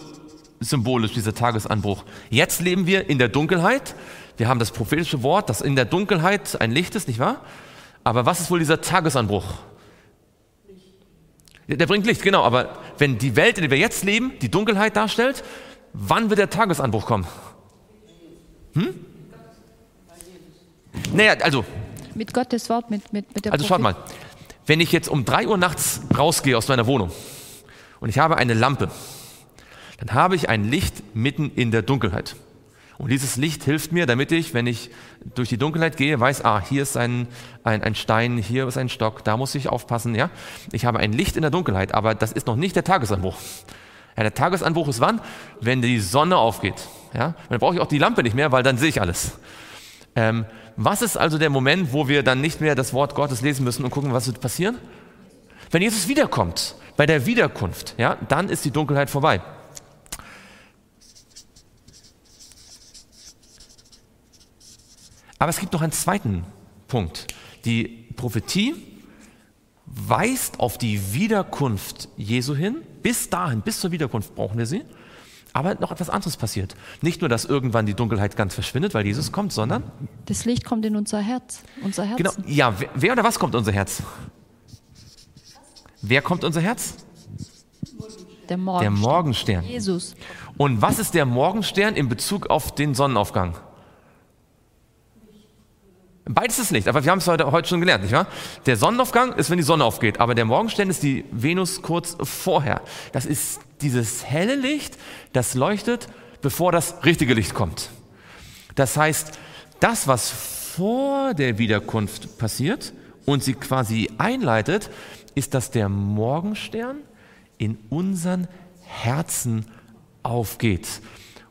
[SPEAKER 1] symbolisch, dieser Tagesanbruch? Jetzt leben wir in der Dunkelheit. Wir haben das prophetische Wort, das in der Dunkelheit ein Licht ist, nicht wahr? Aber was ist wohl dieser Tagesanbruch? Der bringt Licht, genau. Aber wenn die Welt, in der wir jetzt leben, die Dunkelheit darstellt, wann wird der Tagesanbruch kommen? Hm? Naja, also.
[SPEAKER 3] Mit Gottes Wort, mit, mit, mit der
[SPEAKER 1] Also schaut mal, wenn ich jetzt um drei Uhr nachts rausgehe aus meiner Wohnung und ich habe eine Lampe, dann habe ich ein Licht mitten in der Dunkelheit. Und dieses Licht hilft mir, damit ich, wenn ich durch die Dunkelheit gehe, weiß, ah, hier ist ein, ein, ein Stein, hier ist ein Stock, da muss ich aufpassen. Ja? Ich habe ein Licht in der Dunkelheit, aber das ist noch nicht der Tagesanbruch. Ja, der Tagesanbruch ist wann? Wenn die Sonne aufgeht. Ja? Dann brauche ich auch die Lampe nicht mehr, weil dann sehe ich alles. Ähm, was ist also der Moment, wo wir dann nicht mehr das Wort Gottes lesen müssen und gucken, was wird passieren? Wenn Jesus wiederkommt, bei der Wiederkunft, ja, dann ist die Dunkelheit vorbei. Aber es gibt noch einen zweiten Punkt. Die Prophetie weist auf die Wiederkunft Jesu hin. Bis dahin, bis zur Wiederkunft brauchen wir sie. Aber noch etwas anderes passiert. Nicht nur, dass irgendwann die Dunkelheit ganz verschwindet, weil Jesus kommt, sondern
[SPEAKER 3] das Licht kommt in unser Herz, unser Herz.
[SPEAKER 1] Genau. Ja, wer, wer oder was kommt in unser Herz? Wer kommt in unser Herz?
[SPEAKER 3] Der Morgenstern.
[SPEAKER 1] Der Morgenstern.
[SPEAKER 3] Jesus.
[SPEAKER 1] Und was ist der Morgenstern in Bezug auf den Sonnenaufgang? Beides ist Licht, aber wir haben es heute, heute schon gelernt, nicht wahr? Der Sonnenaufgang ist, wenn die Sonne aufgeht, aber der Morgenstern ist die Venus kurz vorher. Das ist dieses helle Licht, das leuchtet, bevor das richtige Licht kommt. Das heißt, das, was vor der Wiederkunft passiert und sie quasi einleitet, ist, dass der Morgenstern in unseren Herzen aufgeht.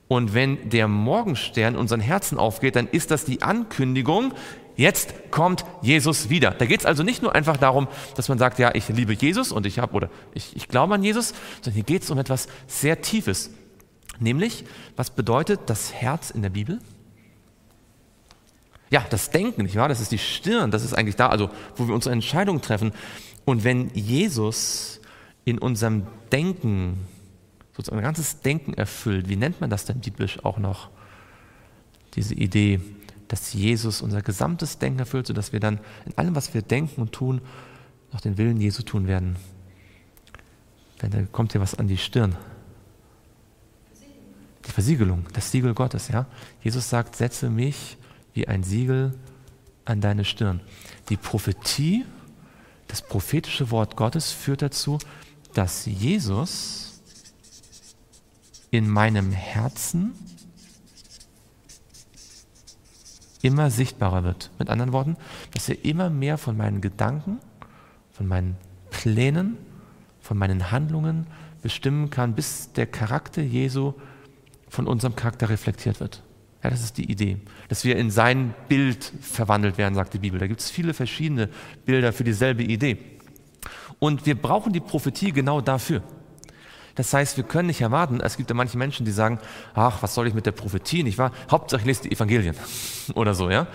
[SPEAKER 1] Und wenn der Morgenstern in unseren Herzen aufgeht, dann ist das die Ankündigung, Jetzt kommt Jesus wieder. Da geht es also nicht nur einfach darum, dass man sagt, ja, ich liebe Jesus und ich habe oder ich, ich glaube an Jesus, sondern hier geht es um etwas sehr Tiefes. Nämlich, was bedeutet das Herz in der Bibel? Ja, das Denken, nicht wahr? Das ist die Stirn, das ist eigentlich da, also wo wir unsere Entscheidungen treffen. Und wenn Jesus in unserem Denken, sozusagen ein ganzes Denken erfüllt, wie nennt man das denn biblisch auch noch? Diese Idee, dass Jesus unser gesamtes Denken erfüllt, sodass wir dann in allem, was wir denken und tun, noch den Willen Jesu tun werden. Wenn da kommt dir was an die Stirn. Die Versiegelung, das Siegel Gottes, ja. Jesus sagt, setze mich wie ein Siegel an deine Stirn. Die Prophetie, das prophetische Wort Gottes führt dazu, dass Jesus in meinem Herzen immer sichtbarer wird. Mit anderen Worten, dass er immer mehr von meinen Gedanken, von meinen Plänen, von meinen Handlungen bestimmen kann, bis der Charakter Jesu von unserem Charakter reflektiert wird. Ja, das ist die Idee, dass wir in sein Bild verwandelt werden, sagt die Bibel. Da gibt es viele verschiedene Bilder für dieselbe Idee. Und wir brauchen die Prophetie genau dafür. Das heißt, wir können nicht erwarten, es gibt ja manche Menschen, die sagen, ach, was soll ich mit der Prophetie, nicht wahr? Hauptsache ich lese die Evangelien oder so, ja.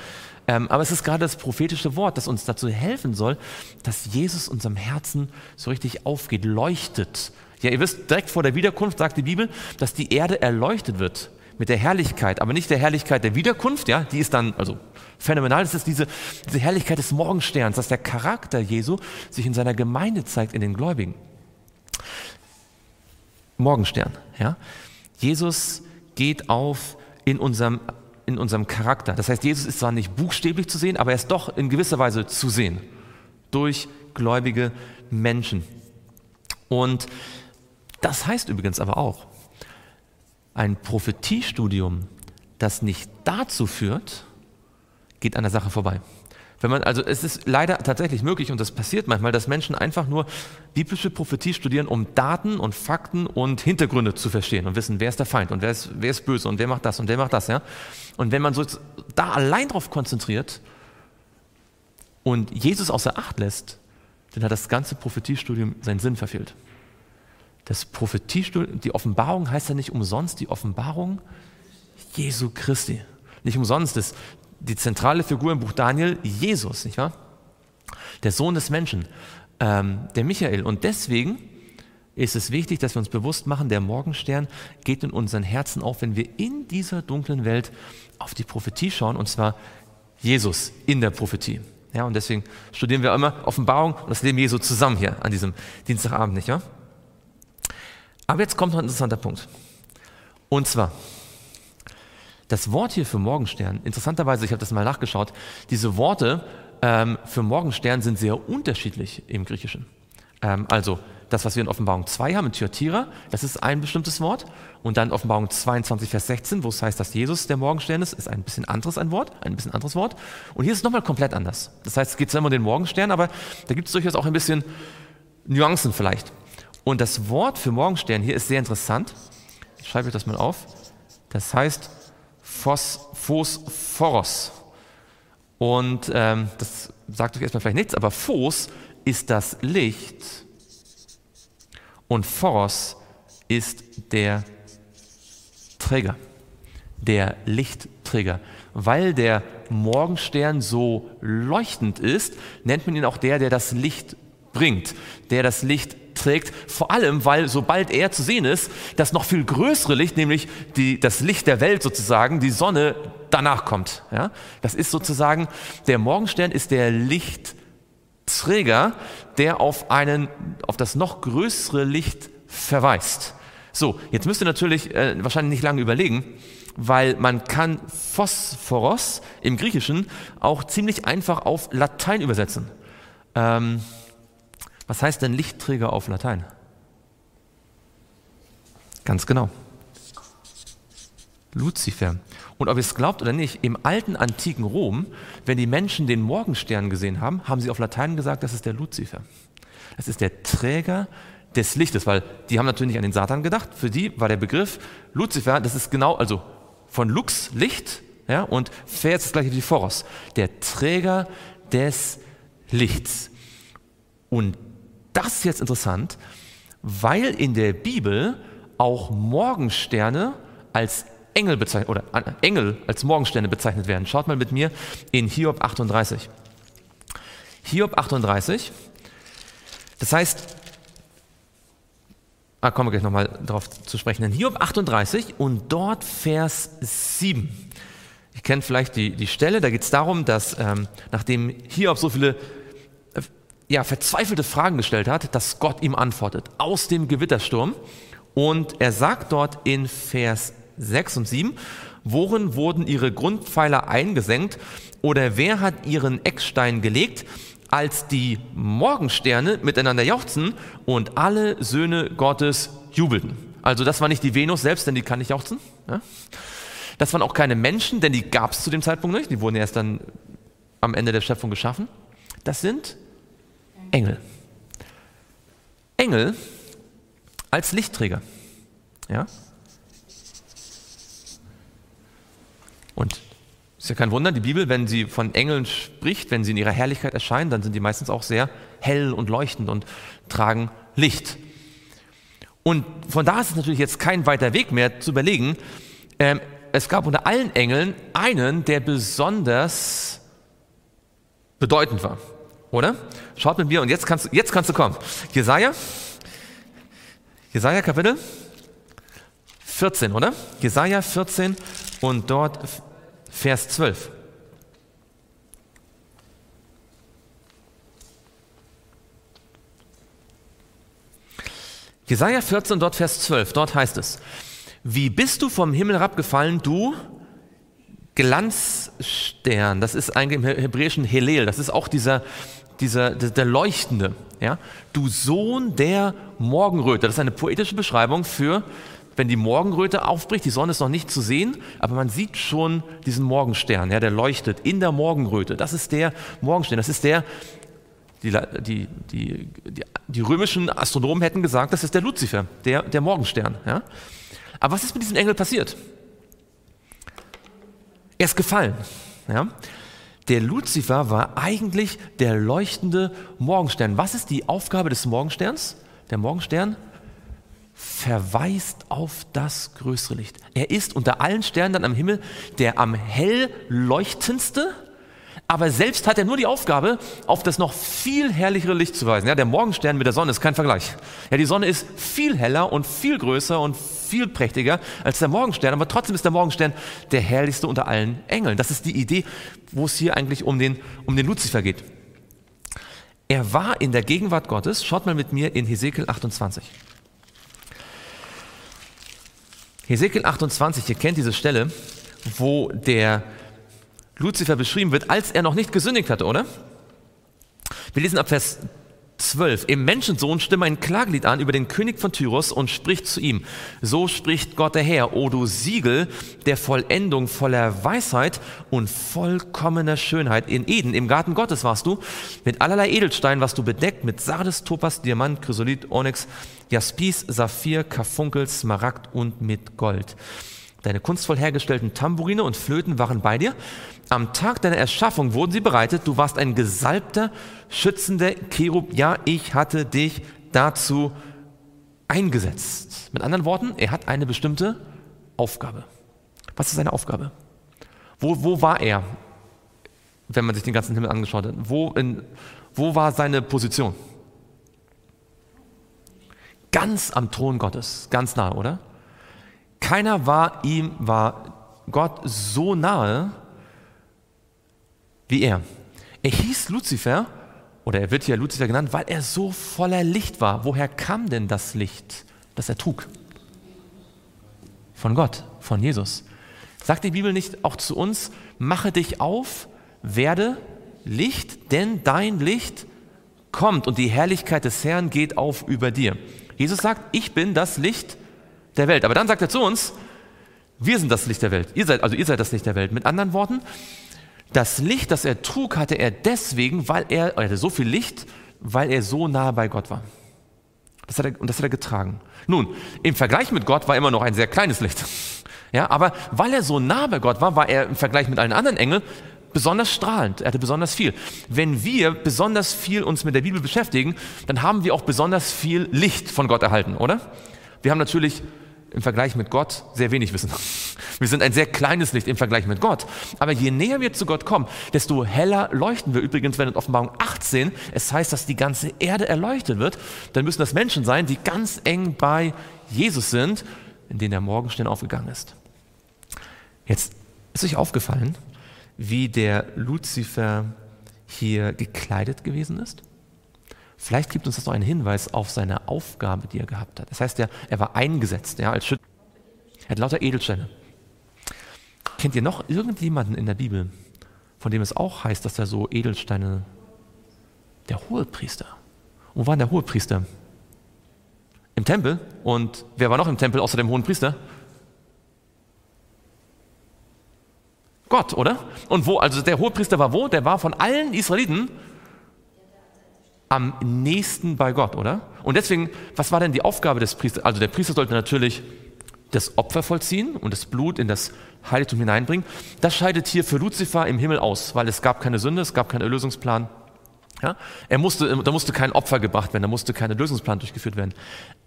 [SPEAKER 1] Ähm, aber es ist gerade das prophetische Wort, das uns dazu helfen soll, dass Jesus unserem Herzen so richtig aufgeht, leuchtet. Ja, ihr wisst, direkt vor der Wiederkunft sagt die Bibel, dass die Erde erleuchtet wird mit der Herrlichkeit, aber nicht der Herrlichkeit der Wiederkunft, ja, die ist dann, also phänomenal, das ist diese, diese Herrlichkeit des Morgensterns, dass der Charakter Jesu sich in seiner Gemeinde zeigt, in den Gläubigen. Morgenstern. Ja? Jesus geht auf in unserem, in unserem Charakter. Das heißt, Jesus ist zwar nicht buchstäblich zu sehen, aber er ist doch in gewisser Weise zu sehen durch gläubige Menschen. Und das heißt übrigens aber auch, ein Prophetiestudium, das nicht dazu führt, geht an der Sache vorbei. Wenn man, also es ist leider tatsächlich möglich und das passiert manchmal, dass Menschen einfach nur biblische Prophetie studieren, um Daten und Fakten und Hintergründe zu verstehen und wissen, wer ist der Feind und wer ist, wer ist böse und wer macht das und wer macht das, ja. Und wenn man so da allein drauf konzentriert und Jesus außer Acht lässt, dann hat das ganze Prophetiestudium seinen Sinn verfehlt. Das Prophetiestudium, die Offenbarung heißt ja nicht umsonst die Offenbarung Jesu Christi. Nicht umsonst ist die zentrale Figur im Buch Daniel Jesus, nicht wahr? Der Sohn des Menschen, ähm, der Michael. Und deswegen ist es wichtig, dass wir uns bewusst machen, der Morgenstern geht in unseren Herzen auf, wenn wir in dieser dunklen Welt auf die Prophetie schauen, und zwar Jesus in der Prophetie. Ja, und deswegen studieren wir immer Offenbarung und das Leben Jesu zusammen hier an diesem Dienstagabend, nicht wahr? Aber jetzt kommt noch ein interessanter Punkt. Und zwar, das Wort hier für Morgenstern, interessanterweise, ich habe das mal nachgeschaut, diese Worte ähm, für Morgenstern sind sehr unterschiedlich im Griechischen. Ähm, also das, was wir in Offenbarung 2 haben, in Thyatira, das ist ein bestimmtes Wort. Und dann Offenbarung 22, Vers 16, wo es heißt, dass Jesus der Morgenstern ist, ist ein bisschen anderes ein Wort, ein bisschen anderes Wort. Und hier ist es nochmal komplett anders. Das heißt, es geht zwar immer um den Morgenstern, aber da gibt es durchaus auch ein bisschen Nuancen vielleicht. Und das Wort für Morgenstern hier ist sehr interessant. Ich schreibe euch das mal auf. Das heißt Phos, Phosphoros. Und ähm, das sagt euch erstmal vielleicht nichts, aber Phos ist das Licht und Phoros ist der Träger, der Lichtträger. Weil der Morgenstern so leuchtend ist, nennt man ihn auch der, der das Licht bringt, der das Licht trägt, vor allem, weil sobald er zu sehen ist, das noch viel größere Licht, nämlich die, das Licht der Welt sozusagen, die Sonne, danach kommt. Ja? Das ist sozusagen, der Morgenstern ist der Lichtträger, der auf, einen, auf das noch größere Licht verweist. So, jetzt müsst ihr natürlich äh, wahrscheinlich nicht lange überlegen, weil man kann Phosphoros im Griechischen auch ziemlich einfach auf Latein übersetzen. Ähm, was heißt denn Lichtträger auf Latein? Ganz genau. Luzifer. Und ob ihr es glaubt oder nicht, im alten antiken Rom, wenn die Menschen den Morgenstern gesehen haben, haben sie auf Latein gesagt, das ist der Luzifer. Das ist der Träger des Lichtes, weil die haben natürlich nicht an den Satan gedacht. Für die war der Begriff Luzifer, das ist genau, also von Lux, Licht, ja, und Fer ist das gleiche wie Phoros, der Träger des Lichts. Und das ist jetzt interessant, weil in der Bibel auch Morgensterne als Engel bezeichnet oder äh, Engel als Morgensterne bezeichnet werden. Schaut mal mit mir in Hiob 38. Hiob 38. Das heißt, ah, kommen wir gleich nochmal darauf zu sprechen. In Hiob 38 und dort Vers 7. Ihr kennt vielleicht die, die Stelle, da geht es darum, dass ähm, nachdem Hiob so viele ja, verzweifelte Fragen gestellt hat, dass Gott ihm antwortet aus dem Gewittersturm. Und er sagt dort in Vers 6 und 7. Worin wurden ihre Grundpfeiler eingesenkt oder wer hat ihren Eckstein gelegt, als die Morgensterne miteinander jauchzen und alle Söhne Gottes jubelten? Also das war nicht die Venus selbst, denn die kann nicht jauchzen. Ja? Das waren auch keine Menschen, denn die gab es zu dem Zeitpunkt nicht. Die wurden erst dann am Ende der Schöpfung geschaffen. Das sind Engel. Engel als Lichtträger. Ja? Und ist ja kein Wunder, die Bibel, wenn sie von Engeln spricht, wenn sie in ihrer Herrlichkeit erscheinen, dann sind die meistens auch sehr hell und leuchtend und tragen Licht. Und von da ist es natürlich jetzt kein weiter Weg mehr zu überlegen, ähm, es gab unter allen Engeln einen, der besonders bedeutend war. Oder? Schaut mit mir und jetzt kannst, jetzt kannst du kommen. Jesaja, Jesaja Kapitel 14, oder? Jesaja 14 und dort Vers 12. Jesaja 14, dort Vers 12, dort heißt es, wie bist du vom Himmel herabgefallen, du Glanzstern, das ist eigentlich im hebräischen Helel, das ist auch dieser, dieser, der, der Leuchtende, ja? du Sohn der Morgenröte, das ist eine poetische Beschreibung für, wenn die Morgenröte aufbricht, die Sonne ist noch nicht zu sehen, aber man sieht schon diesen Morgenstern, ja, der leuchtet in der Morgenröte, das ist der Morgenstern, das ist der, die, die, die, die, römischen Astronomen hätten gesagt, das ist der Luzifer, der, der Morgenstern. Ja? Aber was ist mit diesem Engel passiert? Er ist gefallen. Ja? Der Luzifer war eigentlich der leuchtende Morgenstern. Was ist die Aufgabe des Morgensterns? Der Morgenstern verweist auf das größere Licht. Er ist unter allen Sternen dann am Himmel der am hell leuchtendste aber selbst hat er nur die Aufgabe, auf das noch viel herrlichere Licht zu weisen. Ja, der Morgenstern mit der Sonne ist kein Vergleich. Ja, die Sonne ist viel heller und viel größer und viel prächtiger als der Morgenstern, aber trotzdem ist der Morgenstern der herrlichste unter allen Engeln. Das ist die Idee, wo es hier eigentlich um den, um den Luzifer geht. Er war in der Gegenwart Gottes. Schaut mal mit mir in Hesekiel 28. Hesekiel 28, ihr kennt diese Stelle, wo der Luzifer beschrieben wird, als er noch nicht gesündigt hatte, oder? Wir lesen ab Vers 12. Im Menschensohn stimme ein Klagelied an über den König von Tyrus und spricht zu ihm. So spricht Gott der Herr, o du Siegel der Vollendung voller Weisheit und vollkommener Schönheit. In Eden, im Garten Gottes warst du. Mit allerlei Edelsteinen warst du bedeckt, mit Sardes, Topas, Diamant, Chrysolit, Onyx, Jaspis, Saphir, Karfunkel, Smaragd und mit Gold. Deine kunstvoll hergestellten Tamburine und Flöten waren bei dir. Am Tag deiner Erschaffung wurden sie bereitet. Du warst ein gesalbter, schützender Cherub. Ja, ich hatte dich dazu eingesetzt. Mit anderen Worten, er hat eine bestimmte Aufgabe. Was ist seine Aufgabe? Wo, wo war er, wenn man sich den ganzen Himmel angeschaut hat? Wo, in, wo war seine Position? Ganz am Thron Gottes, ganz nah, oder? Keiner war ihm, war Gott so nahe wie er. Er hieß Luzifer, oder er wird hier Luzifer genannt, weil er so voller Licht war. Woher kam denn das Licht, das er trug? Von Gott, von Jesus. Sagt die Bibel nicht auch zu uns, mache dich auf, werde Licht, denn dein Licht kommt und die Herrlichkeit des Herrn geht auf über dir. Jesus sagt, ich bin das Licht der Welt. Aber dann sagt er zu uns, wir sind das Licht der Welt. Ihr seid, also ihr seid das Licht der Welt. Mit anderen Worten, das Licht, das er trug, hatte er deswegen, weil er, er hatte so viel Licht, weil er so nah bei Gott war. Das hat er, und das hat er getragen. Nun, im Vergleich mit Gott war er immer noch ein sehr kleines Licht. Ja, aber weil er so nah bei Gott war, war er im Vergleich mit allen anderen Engeln besonders strahlend. Er hatte besonders viel. Wenn wir besonders viel uns mit der Bibel beschäftigen, dann haben wir auch besonders viel Licht von Gott erhalten, oder? Wir haben natürlich im Vergleich mit Gott sehr wenig wissen. Wir sind ein sehr kleines Licht im Vergleich mit Gott. Aber je näher wir zu Gott kommen, desto heller leuchten wir. Übrigens, wenn in Offenbarung 18 es heißt, dass die ganze Erde erleuchtet wird, dann müssen das Menschen sein, die ganz eng bei Jesus sind, in denen der Morgenstern aufgegangen ist. Jetzt ist euch aufgefallen, wie der Luzifer hier gekleidet gewesen ist? Vielleicht gibt uns das noch einen Hinweis auf seine Aufgabe, die er gehabt hat. Das heißt, er, er war eingesetzt ja, als Schütze. Er hat lauter Edelsteine. Kennt ihr noch irgendjemanden in der Bibel, von dem es auch heißt, dass er so Edelsteine, der Hohepriester. Wo war denn der Hohepriester? Im Tempel. Und wer war noch im Tempel außer dem hohen Priester? Gott, oder? Und wo, also der Hohepriester war wo? Der war von allen Israeliten am nächsten bei Gott, oder? Und deswegen, was war denn die Aufgabe des Priesters? Also der Priester sollte natürlich das Opfer vollziehen und das Blut in das Heiligtum hineinbringen. Das scheidet hier für Luzifer im Himmel aus, weil es gab keine Sünde, es gab keinen Erlösungsplan. Ja? Er musste, da musste kein Opfer gebracht werden, da musste kein Erlösungsplan durchgeführt werden.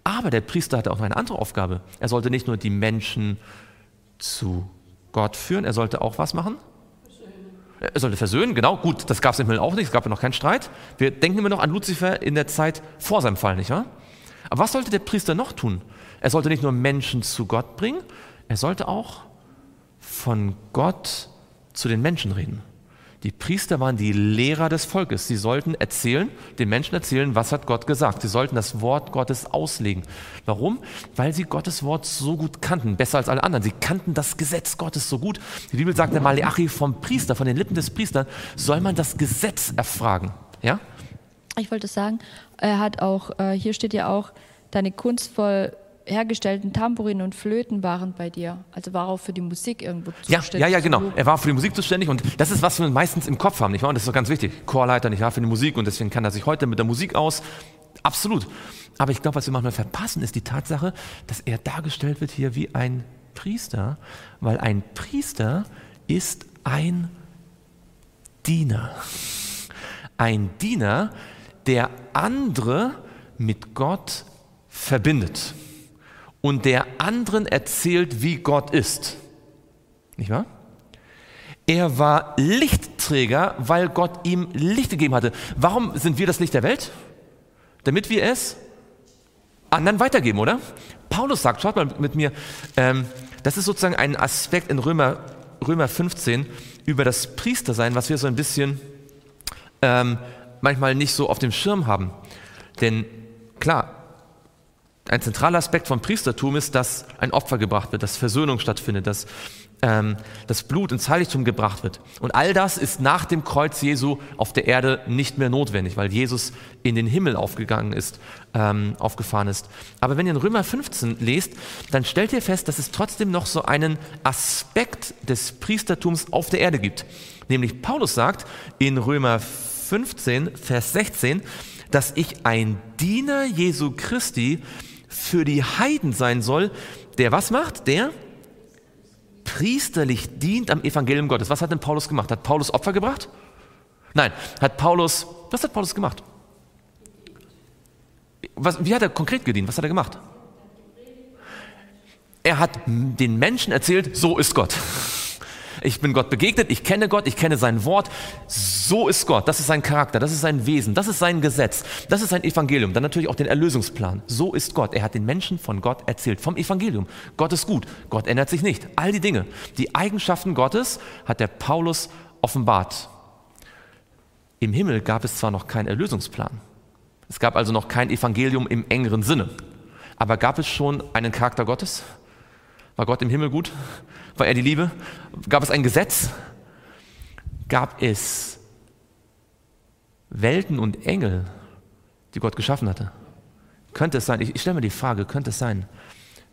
[SPEAKER 1] Aber der Priester hatte auch noch eine andere Aufgabe. Er sollte nicht nur die Menschen zu Gott führen, er sollte auch was machen? Er sollte versöhnen, genau. Gut, das gab es im Himmel auch nicht, es gab ja noch keinen Streit. Wir denken immer noch an Luzifer in der Zeit vor seinem Fall, nicht wahr? Aber was sollte der Priester noch tun? Er sollte nicht nur Menschen zu Gott bringen, er sollte auch von Gott zu den Menschen reden. Die Priester waren die Lehrer des Volkes. Sie sollten erzählen, den Menschen erzählen, was hat Gott gesagt. Sie sollten das Wort Gottes auslegen. Warum? Weil sie Gottes Wort so gut kannten, besser als alle anderen. Sie kannten das Gesetz Gottes so gut. Die Bibel sagt der Malachi vom Priester, von den Lippen des Priesters, soll man das Gesetz erfragen. Ja?
[SPEAKER 3] Ich wollte sagen, er hat auch, äh, hier steht ja auch, deine kunstvoll hergestellten Tambourinen und Flöten waren bei dir. Also war auch für die Musik irgendwo
[SPEAKER 1] zuständig. Ja, ja, ja, genau. Er war für die Musik zuständig und das ist, was wir meistens im Kopf haben, nicht wahr? Und das ist doch ganz wichtig. Chorleiter, nicht wahr, für die Musik und deswegen kann er sich heute mit der Musik aus. Absolut. Aber ich glaube, was wir manchmal verpassen, ist die Tatsache, dass er dargestellt wird hier wie ein Priester, weil ein Priester ist ein Diener. Ein Diener, der andere mit Gott verbindet und der anderen erzählt, wie Gott ist. Nicht wahr? Er war Lichtträger, weil Gott ihm Licht gegeben hatte. Warum sind wir das Licht der Welt? Damit wir es anderen weitergeben, oder? Paulus sagt, schaut mal mit mir, ähm, das ist sozusagen ein Aspekt in Römer, Römer 15 über das Priestersein, was wir so ein bisschen ähm, manchmal nicht so auf dem Schirm haben. Denn klar, ein zentraler Aspekt vom Priestertum ist, dass ein Opfer gebracht wird, dass Versöhnung stattfindet, dass ähm, das Blut ins Heiligtum gebracht wird. Und all das ist nach dem Kreuz Jesu auf der Erde nicht mehr notwendig, weil Jesus in den Himmel aufgegangen ist, ähm, aufgefahren ist. Aber wenn ihr in Römer 15 lest, dann stellt ihr fest, dass es trotzdem noch so einen Aspekt des Priestertums auf der Erde gibt. Nämlich Paulus sagt in Römer 15, Vers 16, dass ich ein Diener Jesu Christi für die Heiden sein soll, der was macht? Der priesterlich dient am Evangelium Gottes. Was hat denn Paulus gemacht? Hat Paulus Opfer gebracht? Nein, hat Paulus, was hat Paulus gemacht? Was, wie hat er konkret gedient? Was hat er gemacht? Er hat den Menschen erzählt, so ist Gott ich bin Gott begegnet, ich kenne Gott, ich kenne sein Wort. So ist Gott, das ist sein Charakter, das ist sein Wesen, das ist sein Gesetz, das ist sein Evangelium. Dann natürlich auch den Erlösungsplan. So ist Gott. Er hat den Menschen von Gott erzählt, vom Evangelium. Gott ist gut, Gott ändert sich nicht. All die Dinge, die Eigenschaften Gottes hat der Paulus offenbart. Im Himmel gab es zwar noch keinen Erlösungsplan, es gab also noch kein Evangelium im engeren Sinne, aber gab es schon einen Charakter Gottes? War Gott im Himmel gut? War er die Liebe? Gab es ein Gesetz? Gab es Welten und Engel, die Gott geschaffen hatte? Könnte es sein, ich, ich stelle mir die Frage, könnte es sein,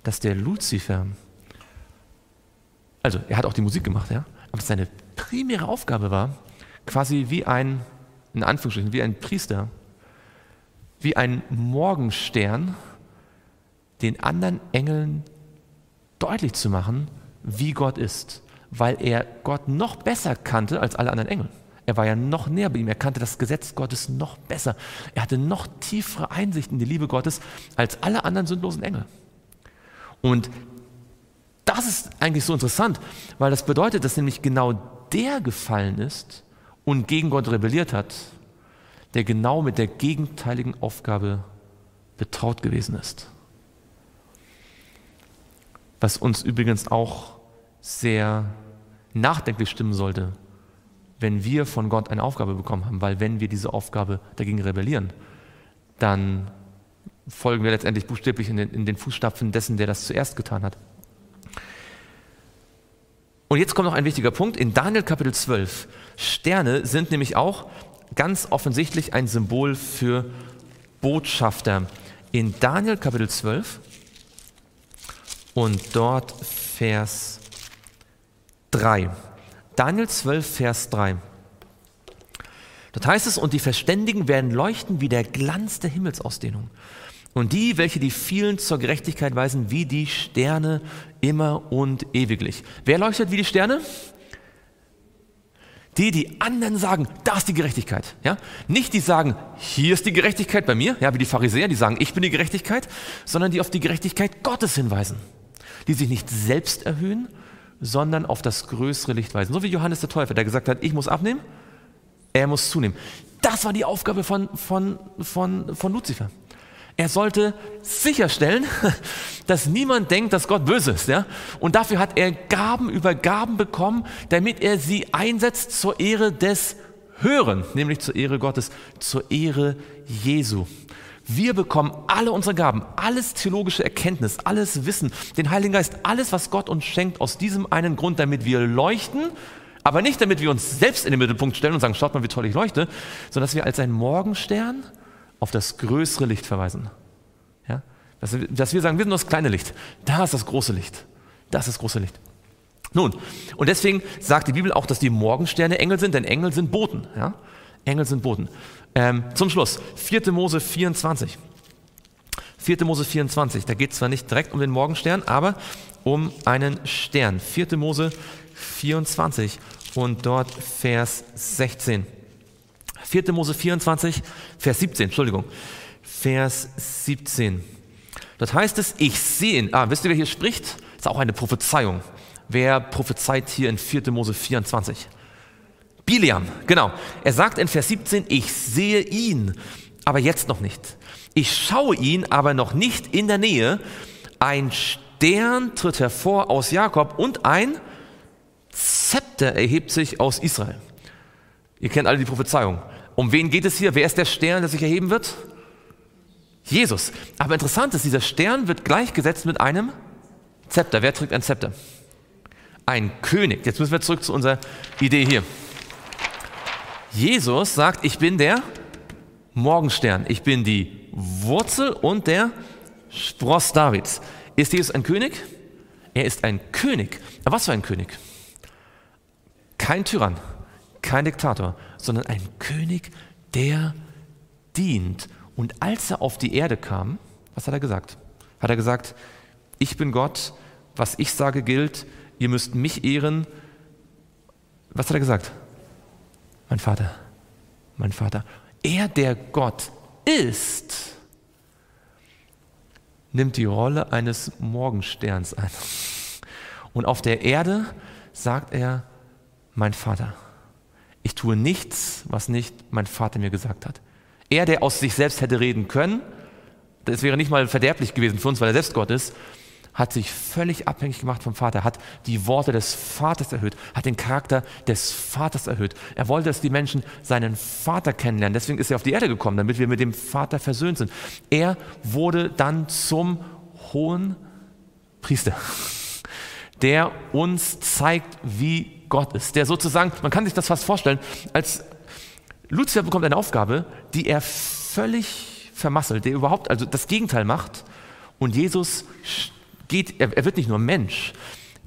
[SPEAKER 1] dass der Luzifer, also er hat auch die Musik gemacht, ja, aber seine primäre Aufgabe war, quasi wie ein, in Anführungsstrichen, wie ein Priester, wie ein Morgenstern, den anderen Engeln deutlich zu machen, wie Gott ist, weil er Gott noch besser kannte als alle anderen Engel. Er war ja noch näher bei ihm, er kannte das Gesetz Gottes noch besser. Er hatte noch tiefere Einsicht in die Liebe Gottes als alle anderen sündlosen Engel. Und das ist eigentlich so interessant, weil das bedeutet, dass nämlich genau der gefallen ist und gegen Gott rebelliert hat, der genau mit der gegenteiligen Aufgabe betraut gewesen ist was uns übrigens auch sehr nachdenklich stimmen sollte, wenn wir von Gott eine Aufgabe bekommen haben, weil wenn wir diese Aufgabe dagegen rebellieren, dann folgen wir letztendlich buchstäblich in den, in den Fußstapfen dessen, der das zuerst getan hat. Und jetzt kommt noch ein wichtiger Punkt. In Daniel Kapitel 12. Sterne sind nämlich auch ganz offensichtlich ein Symbol für Botschafter. In Daniel Kapitel 12 und dort Vers 3. Daniel 12, Vers 3. Dort heißt es, und die Verständigen werden leuchten wie der Glanz der Himmelsausdehnung. Und die, welche die vielen zur Gerechtigkeit weisen, wie die Sterne immer und ewiglich. Wer leuchtet wie die Sterne? Die, die anderen sagen, da ist die Gerechtigkeit. Ja? Nicht die sagen, hier ist die Gerechtigkeit bei mir, ja, wie die Pharisäer, die sagen, ich bin die Gerechtigkeit, sondern die auf die Gerechtigkeit Gottes hinweisen. Die sich nicht selbst erhöhen, sondern auf das größere Licht weisen. So wie Johannes der Täufer, der gesagt hat, ich muss abnehmen, er muss zunehmen. Das war die Aufgabe von, von, von, von Luzifer. Er sollte sicherstellen, dass niemand denkt, dass Gott böse ist. Ja? Und dafür hat er Gaben über Gaben bekommen, damit er sie einsetzt zur Ehre des Hören, nämlich zur Ehre Gottes, zur Ehre Jesu. Wir bekommen alle unsere Gaben, alles theologische Erkenntnis, alles Wissen, den Heiligen Geist, alles, was Gott uns schenkt, aus diesem einen Grund, damit wir leuchten, aber nicht damit wir uns selbst in den Mittelpunkt stellen und sagen, schaut mal, wie toll ich leuchte, sondern dass wir als ein Morgenstern auf das größere Licht verweisen. Ja? Dass, wir, dass wir sagen, wir sind nur das kleine Licht. Da ist das große Licht. Das ist das große Licht. Nun, und deswegen sagt die Bibel auch, dass die Morgensterne Engel sind, denn Engel sind Boten. Ja? Engel sind Boten. Ähm, zum Schluss, 4. Mose 24. 4. Mose 24, da geht es zwar nicht direkt um den Morgenstern, aber um einen Stern. 4. Mose 24 und dort Vers 16. 4. Mose 24, Vers 17, Entschuldigung. Vers 17. Dort heißt es, ich sehe, ah, wisst ihr, wer hier spricht? Das ist auch eine Prophezeiung. Wer prophezeit hier in 4. Mose 24? Biliam, genau. Er sagt in Vers 17, ich sehe ihn, aber jetzt noch nicht. Ich schaue ihn, aber noch nicht in der Nähe. Ein Stern tritt hervor aus Jakob und ein Zepter erhebt sich aus Israel. Ihr kennt alle die Prophezeiung. Um wen geht es hier? Wer ist der Stern, der sich erheben wird? Jesus. Aber interessant ist, dieser Stern wird gleichgesetzt mit einem Zepter. Wer trägt ein Zepter? Ein König. Jetzt müssen wir zurück zu unserer Idee hier. Jesus sagt, ich bin der Morgenstern. Ich bin die Wurzel und der Spross Davids. Ist Jesus ein König? Er ist ein König. Aber was für ein König? Kein Tyrann, kein Diktator, sondern ein König, der dient. Und als er auf die Erde kam, was hat er gesagt? Hat er gesagt, ich bin Gott, was ich sage gilt, ihr müsst mich ehren. Was hat er gesagt? Mein Vater, mein Vater. Er, der Gott ist, nimmt die Rolle eines Morgensterns ein. Und auf der Erde sagt er, mein Vater ich tue nichts, was nicht mein Vater mir gesagt hat. Er, der aus sich selbst hätte reden können, das wäre nicht mal verderblich gewesen für uns, weil er selbst Gott ist, hat sich völlig abhängig gemacht vom Vater, hat die Worte des Vaters erhöht, hat den Charakter des Vaters erhöht. Er wollte, dass die Menschen seinen Vater kennenlernen. Deswegen ist er auf die Erde gekommen, damit wir mit dem Vater versöhnt sind. Er wurde dann zum hohen Priester, der uns zeigt, wie Gott ist, der sozusagen, man kann sich das fast vorstellen, als Luzifer bekommt eine Aufgabe, die er völlig vermasselt, der überhaupt also das Gegenteil macht und Jesus geht, er, er wird nicht nur Mensch,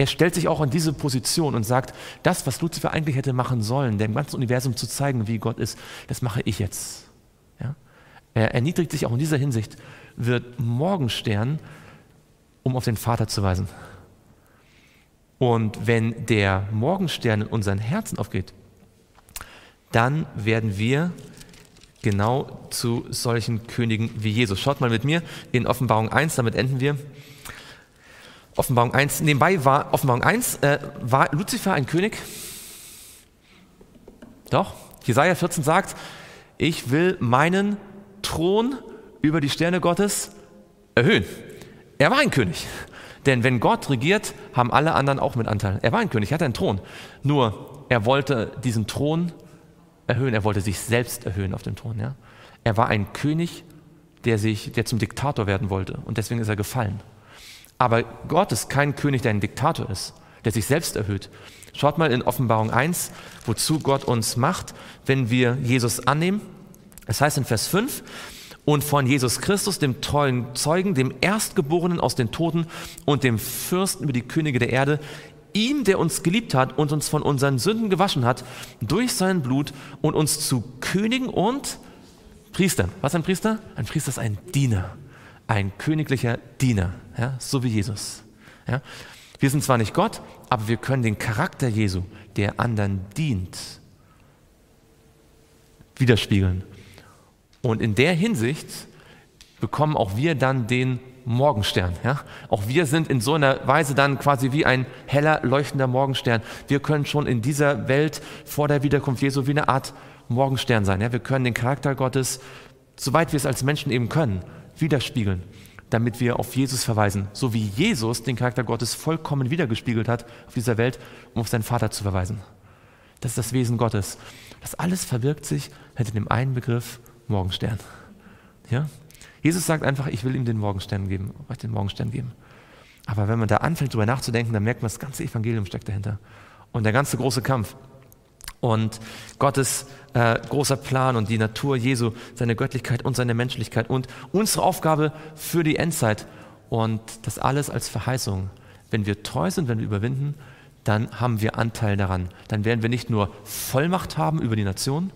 [SPEAKER 1] er stellt sich auch in diese Position und sagt, das, was Luzifer eigentlich hätte machen sollen, dem ganzen Universum zu zeigen, wie Gott ist, das mache ich jetzt. Ja? Er erniedrigt sich auch in dieser Hinsicht, wird Morgenstern, um auf den Vater zu weisen. Und wenn der Morgenstern in unseren Herzen aufgeht, dann werden wir genau zu solchen Königen wie Jesus. Schaut mal mit mir in Offenbarung 1, damit enden wir. Offenbarung 1, nebenbei war Offenbarung 1, äh, war Luzifer ein König? Doch, Jesaja 14 sagt, ich will meinen Thron über die Sterne Gottes erhöhen. Er war ein König. Denn wenn Gott regiert, haben alle anderen auch mit Anteil. Er war ein König, er hatte einen Thron. Nur er wollte diesen Thron erhöhen, er wollte sich selbst erhöhen auf dem Thron. Ja? Er war ein König, der, sich, der zum Diktator werden wollte und deswegen ist er gefallen. Aber Gott ist kein König, der ein Diktator ist. der sich selbst erhöht. Schaut mal in Offenbarung 1, wozu Gott uns macht, wenn wir Jesus annehmen. Es heißt in Vers 5, und von Jesus Christus, dem treuen Zeugen, dem Erstgeborenen aus den Toten und dem Fürsten über die Könige der Erde, ihm, der uns geliebt hat und uns von unseren Sünden gewaschen hat, durch sein Blut und uns zu Königen und Priestern. Was ist ein Priester? Ein Priester ist ein Diener, ein königlicher Diener, ja, so wie Jesus. Ja. Wir sind zwar nicht Gott, aber wir können den Charakter Jesu, der anderen dient, widerspiegeln. Und in der Hinsicht bekommen auch wir dann den Morgenstern. Ja? Auch wir sind in so einer Weise dann quasi wie ein heller, leuchtender Morgenstern. Wir können schon in dieser Welt vor der Wiederkunft Jesu wie eine Art Morgenstern sein. Ja? Wir können den Charakter Gottes, soweit wir es als Menschen eben können, widerspiegeln, damit wir auf Jesus verweisen. So wie Jesus den Charakter Gottes vollkommen wiedergespiegelt hat auf dieser Welt, um auf seinen Vater zu verweisen. Das ist das Wesen Gottes. Das alles verbirgt sich hinter dem einen Begriff Morgenstern. Ja? Jesus sagt einfach, ich will ihm den Morgenstern geben, euch den Morgenstern geben. Aber wenn man da anfängt, darüber nachzudenken, dann merkt man, das ganze Evangelium steckt dahinter. Und der ganze große Kampf. Und Gottes äh, großer Plan und die Natur Jesu, seine Göttlichkeit und seine Menschlichkeit und unsere Aufgabe für die Endzeit. Und das alles als Verheißung. Wenn wir treu sind, wenn wir überwinden, dann haben wir Anteil daran. Dann werden wir nicht nur Vollmacht haben über die Nation,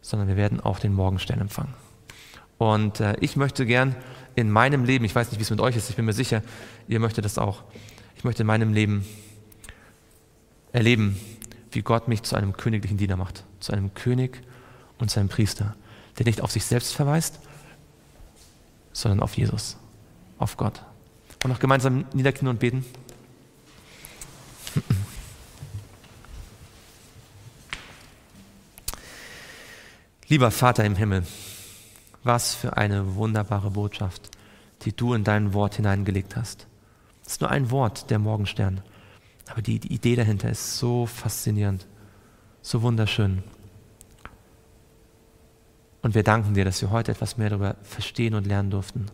[SPEAKER 1] sondern wir werden auch den Morgenstern empfangen. Und äh, ich möchte gern in meinem Leben, ich weiß nicht, wie es mit euch ist, ich bin mir sicher, ihr möchtet das auch. Ich möchte in meinem Leben erleben, wie Gott mich zu einem königlichen Diener macht, zu einem König und zu einem Priester, der nicht auf sich selbst verweist, sondern auf Jesus, auf Gott. Und noch gemeinsam niederknien und beten. Lieber Vater im Himmel, was für eine wunderbare Botschaft, die du in dein Wort hineingelegt hast. Es ist nur ein Wort, der Morgenstern. Aber die, die Idee dahinter ist so faszinierend, so wunderschön. Und wir danken dir, dass wir heute etwas mehr darüber verstehen und lernen durften.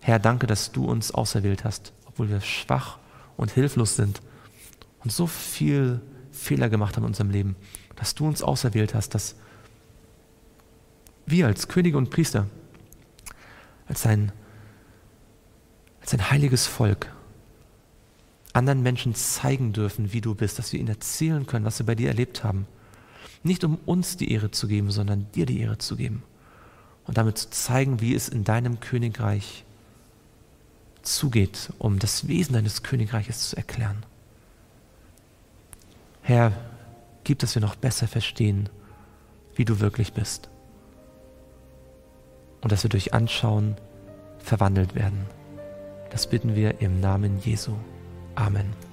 [SPEAKER 1] Herr, danke, dass du uns auserwählt hast, obwohl wir schwach und hilflos sind und so viel Fehler gemacht haben in unserem Leben, dass du uns auserwählt hast, dass wir als Könige und Priester, als ein, als ein heiliges Volk, anderen Menschen zeigen dürfen, wie du bist, dass wir ihnen erzählen können, was sie bei dir erlebt haben. Nicht um uns die Ehre zu geben, sondern dir die Ehre zu geben. Und damit zu zeigen, wie es in deinem Königreich zugeht, um das Wesen deines Königreiches zu erklären. Herr, gib, dass wir noch besser verstehen, wie du wirklich bist und dass wir durch Anschauen verwandelt werden. Das bitten wir im Namen Jesu. Amen.